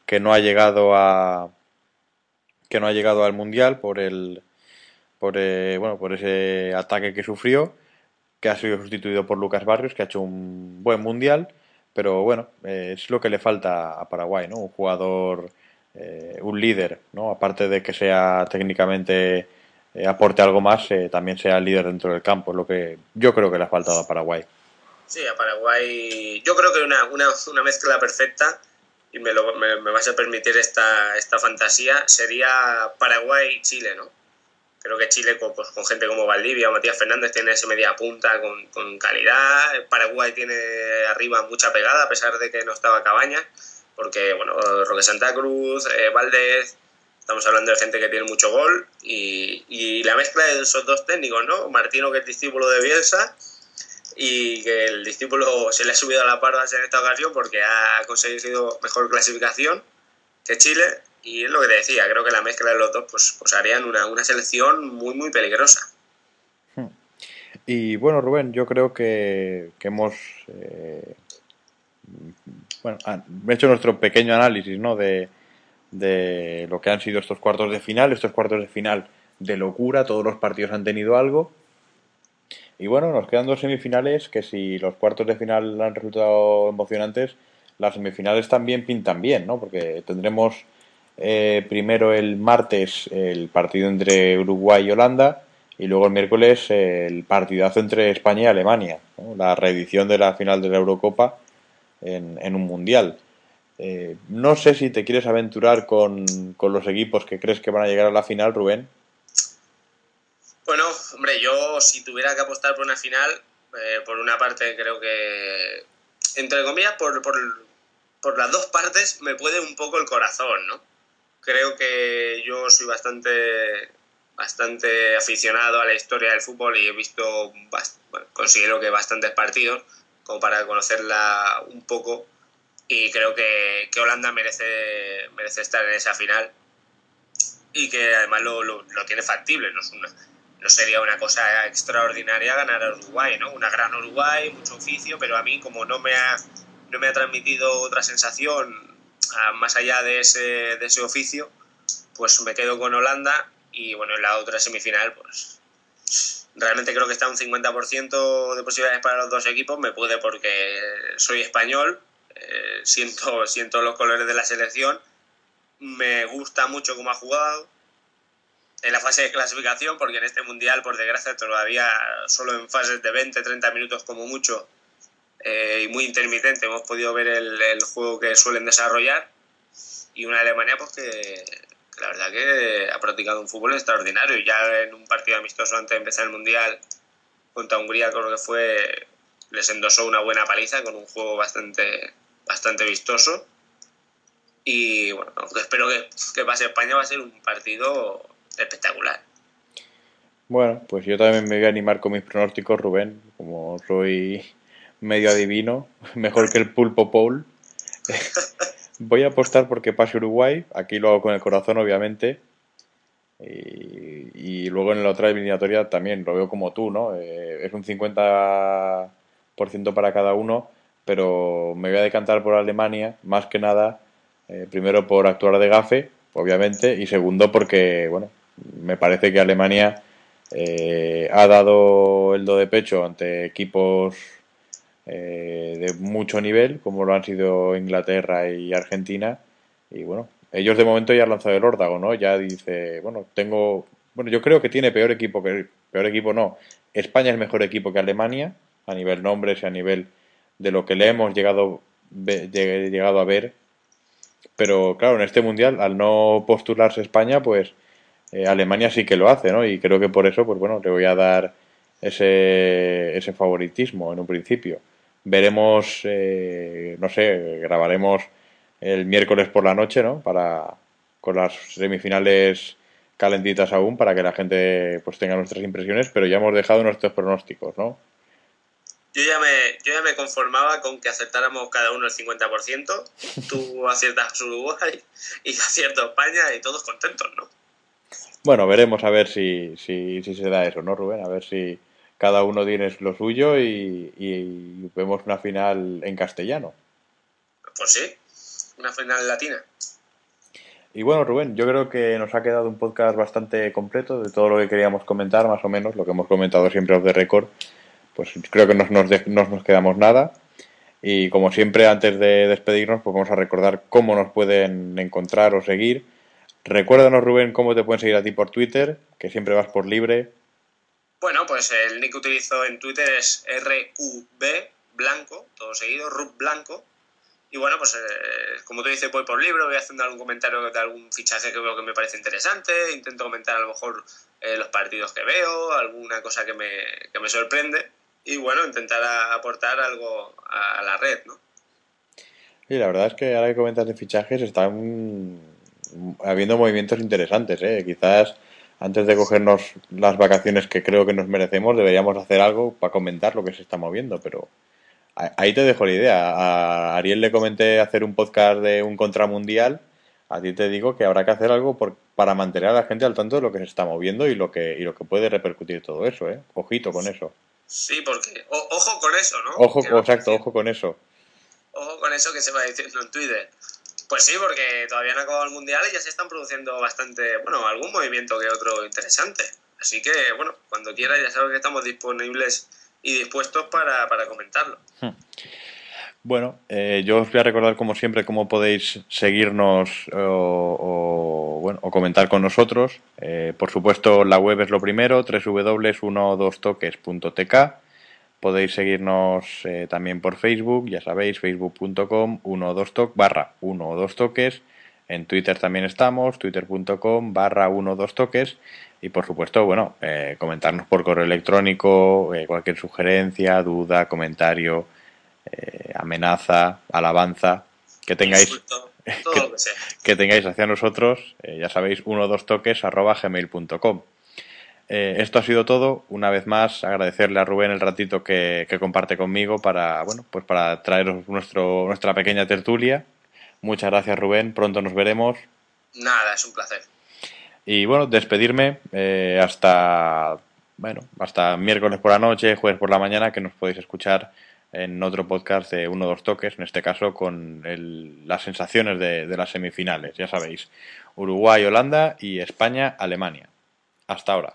que, no ha llegado a que no ha llegado al mundial por el por bueno por ese ataque que sufrió, que ha sido sustituido por Lucas Barrios, que ha hecho un buen mundial pero bueno, eh, es lo que le falta a Paraguay, ¿no? Un jugador eh, un líder, ¿no? Aparte de que sea técnicamente eh, aporte algo más, eh, también sea líder dentro del campo, lo que yo creo que le ha faltado a Paraguay. Sí, a Paraguay yo creo que una, una, una mezcla perfecta, y me, lo, me, me, vas a permitir esta, esta fantasía, sería Paraguay-Chile, ¿no? Creo que Chile, con, pues, con gente como Valdivia o Matías Fernández, tiene ese media punta con, con, calidad. Paraguay tiene arriba mucha pegada, a pesar de que no estaba Cabaña, porque, bueno, Roque Santa Cruz, eh, Valdez, Estamos hablando de gente que tiene mucho gol y, y, la mezcla de esos dos técnicos, ¿no? Martino, que es discípulo de Bielsa, y que el discípulo se le ha subido a la pardas en esta ocasión porque ha conseguido mejor clasificación que Chile. Y es lo que te decía, creo que la mezcla de los dos pues, pues harían una, una selección muy, muy peligrosa. Y bueno, Rubén, yo creo que, que hemos eh, bueno, hecho nuestro pequeño análisis ¿no? de, de lo que han sido estos cuartos de final, estos cuartos de final de locura, todos los partidos han tenido algo. Y bueno, nos quedan dos semifinales que si los cuartos de final han resultado emocionantes, las semifinales también pintan bien, ¿no? Porque tendremos eh, primero el martes el partido entre Uruguay y Holanda y luego el miércoles el partidazo entre España y Alemania, la reedición de la final de la Eurocopa en, en un mundial. Eh, no sé si te quieres aventurar con, con, los equipos que crees que van a llegar a la final, Rubén. Bueno, hombre, yo si tuviera que apostar por una final, eh, por una parte creo que, entre comillas, por, por, por, las dos partes me puede un poco el corazón, ¿no? Creo que yo soy bastante, bastante aficionado a la historia del fútbol y he visto, bueno, considero que bastantes partidos como para conocerla un poco y creo que, que, Holanda merece, merece estar en esa final y que además lo, lo, lo tiene factible, no, es una, no sería una cosa extraordinaria ganar a Uruguay, ¿no? Una gran Uruguay, mucho oficio, pero a mí como no me ha, no me ha transmitido otra sensación más allá de ese, de ese oficio, pues me quedo con Holanda y bueno, en la otra semifinal pues realmente creo que está un 50% de posibilidades para los dos equipos, me puede porque soy español, eh, siento, siento los colores de la selección, me gusta mucho cómo ha jugado. En la fase de clasificación, porque en este mundial, por desgracia, todavía solo en fases de 20, 30 minutos como mucho eh, y muy intermitente hemos podido ver el, juego que suelen desarrollar y una Alemania pues que, que, la verdad que ha practicado un fútbol extraordinario ya en un partido amistoso antes de empezar el mundial contra Hungría creo que fue les endosó una buena paliza con un juego bastante bastante vistoso. Y bueno, espero que, que pase España, va a ser un partido espectacular. Bueno, pues yo también me voy a animar con mis pronósticos, Rubén, como soy medio adivino, mejor que el pulpo Paul. voy a apostar porque pase Uruguay, aquí lo hago con el corazón, obviamente. Y, luego en la otra eliminatoria también lo veo como tú, ¿no? Eh, es un 50% para cada uno pero me voy a decantar por Alemania, más que nada, eh, primero por actuar de gafe, obviamente, y segundo porque, bueno, me parece que Alemania eh, ha dado el do de pecho ante equipos eh, de mucho nivel, como lo han sido Inglaterra y Argentina, y bueno, ellos de momento ya han lanzado el órdago, ¿no? Ya dice, bueno, tengo, bueno, yo creo que tiene peor equipo que, peor equipo no, España es mejor equipo que Alemania, a nivel nombres y a nivel de lo que le hemos llegado, llegado a ver. Pero claro, en este mundial, al no postularse España, pues eh, Alemania sí que lo hace, ¿no? Y creo que por eso, pues bueno, le voy a dar ese, ese favoritismo en un principio. Veremos, eh, no sé, grabaremos el miércoles por la noche, ¿no? Para, con las semifinales calentitas aún, para que la gente pues tenga nuestras impresiones, pero ya hemos dejado nuestros pronósticos, ¿no? yo ya me, yo ya me conformaba con que aceptáramos cada uno el 50%, tú aciertas Uruguay y acierto España y todos contentos, ¿no? Bueno, veremos a ver si, si, si se da eso, ¿no, Rubén? A ver si cada uno tiene lo suyo y, y vemos una final en castellano. Pues sí, una final latina. Y bueno, Rubén, yo creo que nos ha quedado un podcast bastante completo de todo lo que queríamos comentar, más o menos, lo que hemos comentado siempre off the record pues creo que no nos, no nos quedamos nada. Y como siempre, antes de despedirnos, pues vamos a recordar cómo nos pueden encontrar o seguir. Recuérdanos, Rubén, cómo te pueden seguir a ti por Twitter, que siempre vas por libre. Bueno, pues el nick que utilizo en Twitter es RUB Blanco, todo seguido, RUB Blanco. Y bueno, pues eh, como tú dices, voy por libro, voy haciendo algún comentario de algún fichaje que veo que me parece interesante, intento comentar a lo mejor eh, los partidos que veo, alguna cosa que me, que me sorprende y bueno, intentar aportar algo a la red, ¿no? Sí, la verdad es que ahora que comentas de fichajes están habiendo movimientos interesantes, ¿eh? Quizás antes de cogernos las vacaciones que creo que nos merecemos deberíamos hacer algo para comentar lo que se está moviendo, pero ahí te dejo la idea. A Ariel le comenté hacer un podcast de un contramundial. A ti te digo que habrá que hacer algo por, para mantener a la gente al tanto de lo que se está moviendo y lo que, y lo que puede repercutir todo eso, ¿eh? Ojito con eso. Sí, porque ojo con eso, ¿no? Ojo, exacto, ojo con eso. Ojo con eso que se va diciendo en Twitter. Pues sí, porque todavía no ha acabado el mundial y ya se están produciendo bastante, bueno, algún movimiento que otro interesante. Así que, bueno, cuando quiera ya sabes que estamos disponibles y dispuestos para, para comentarlo. Hmm. Bueno, eh, yo os voy a recordar como siempre cómo podéis seguirnos o, bueno, o comentar con nosotros. Eh, por supuesto, la web es lo primero, www.12toques.tk. Podéis seguirnos eh, también por Facebook, ya sabéis, facebook.com 12toques barra 12 toques. En Twitter también estamos, twitter.com barra 12 toques. Y por supuesto, bueno, comentarnos por correo electrónico, cualquier sugerencia, duda, comentario eh, amenaza, alabanza, que tengáis, que, tengáis hacia nosotros, eh, ya sabéis, uno dos toques arroba gmail.com. Eh, esto ha sido todo. Una vez más, agradecerle a Rubén el ratito que, comparte conmigo para, bueno, pues para traeros nuestro, nuestra pequeña tertulia. Muchas gracias, Rubén. Pronto nos veremos. Nada, es un placer. Y bueno, despedirme hasta, bueno, hasta miércoles por la noche, jueves por la mañana, que nos podéis escuchar en otro podcast de uno o dos toques, en este caso con las sensaciones de, de las semifinales, ya sabéis, Uruguay, Holanda y España, Alemania. Hasta ahora.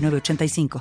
85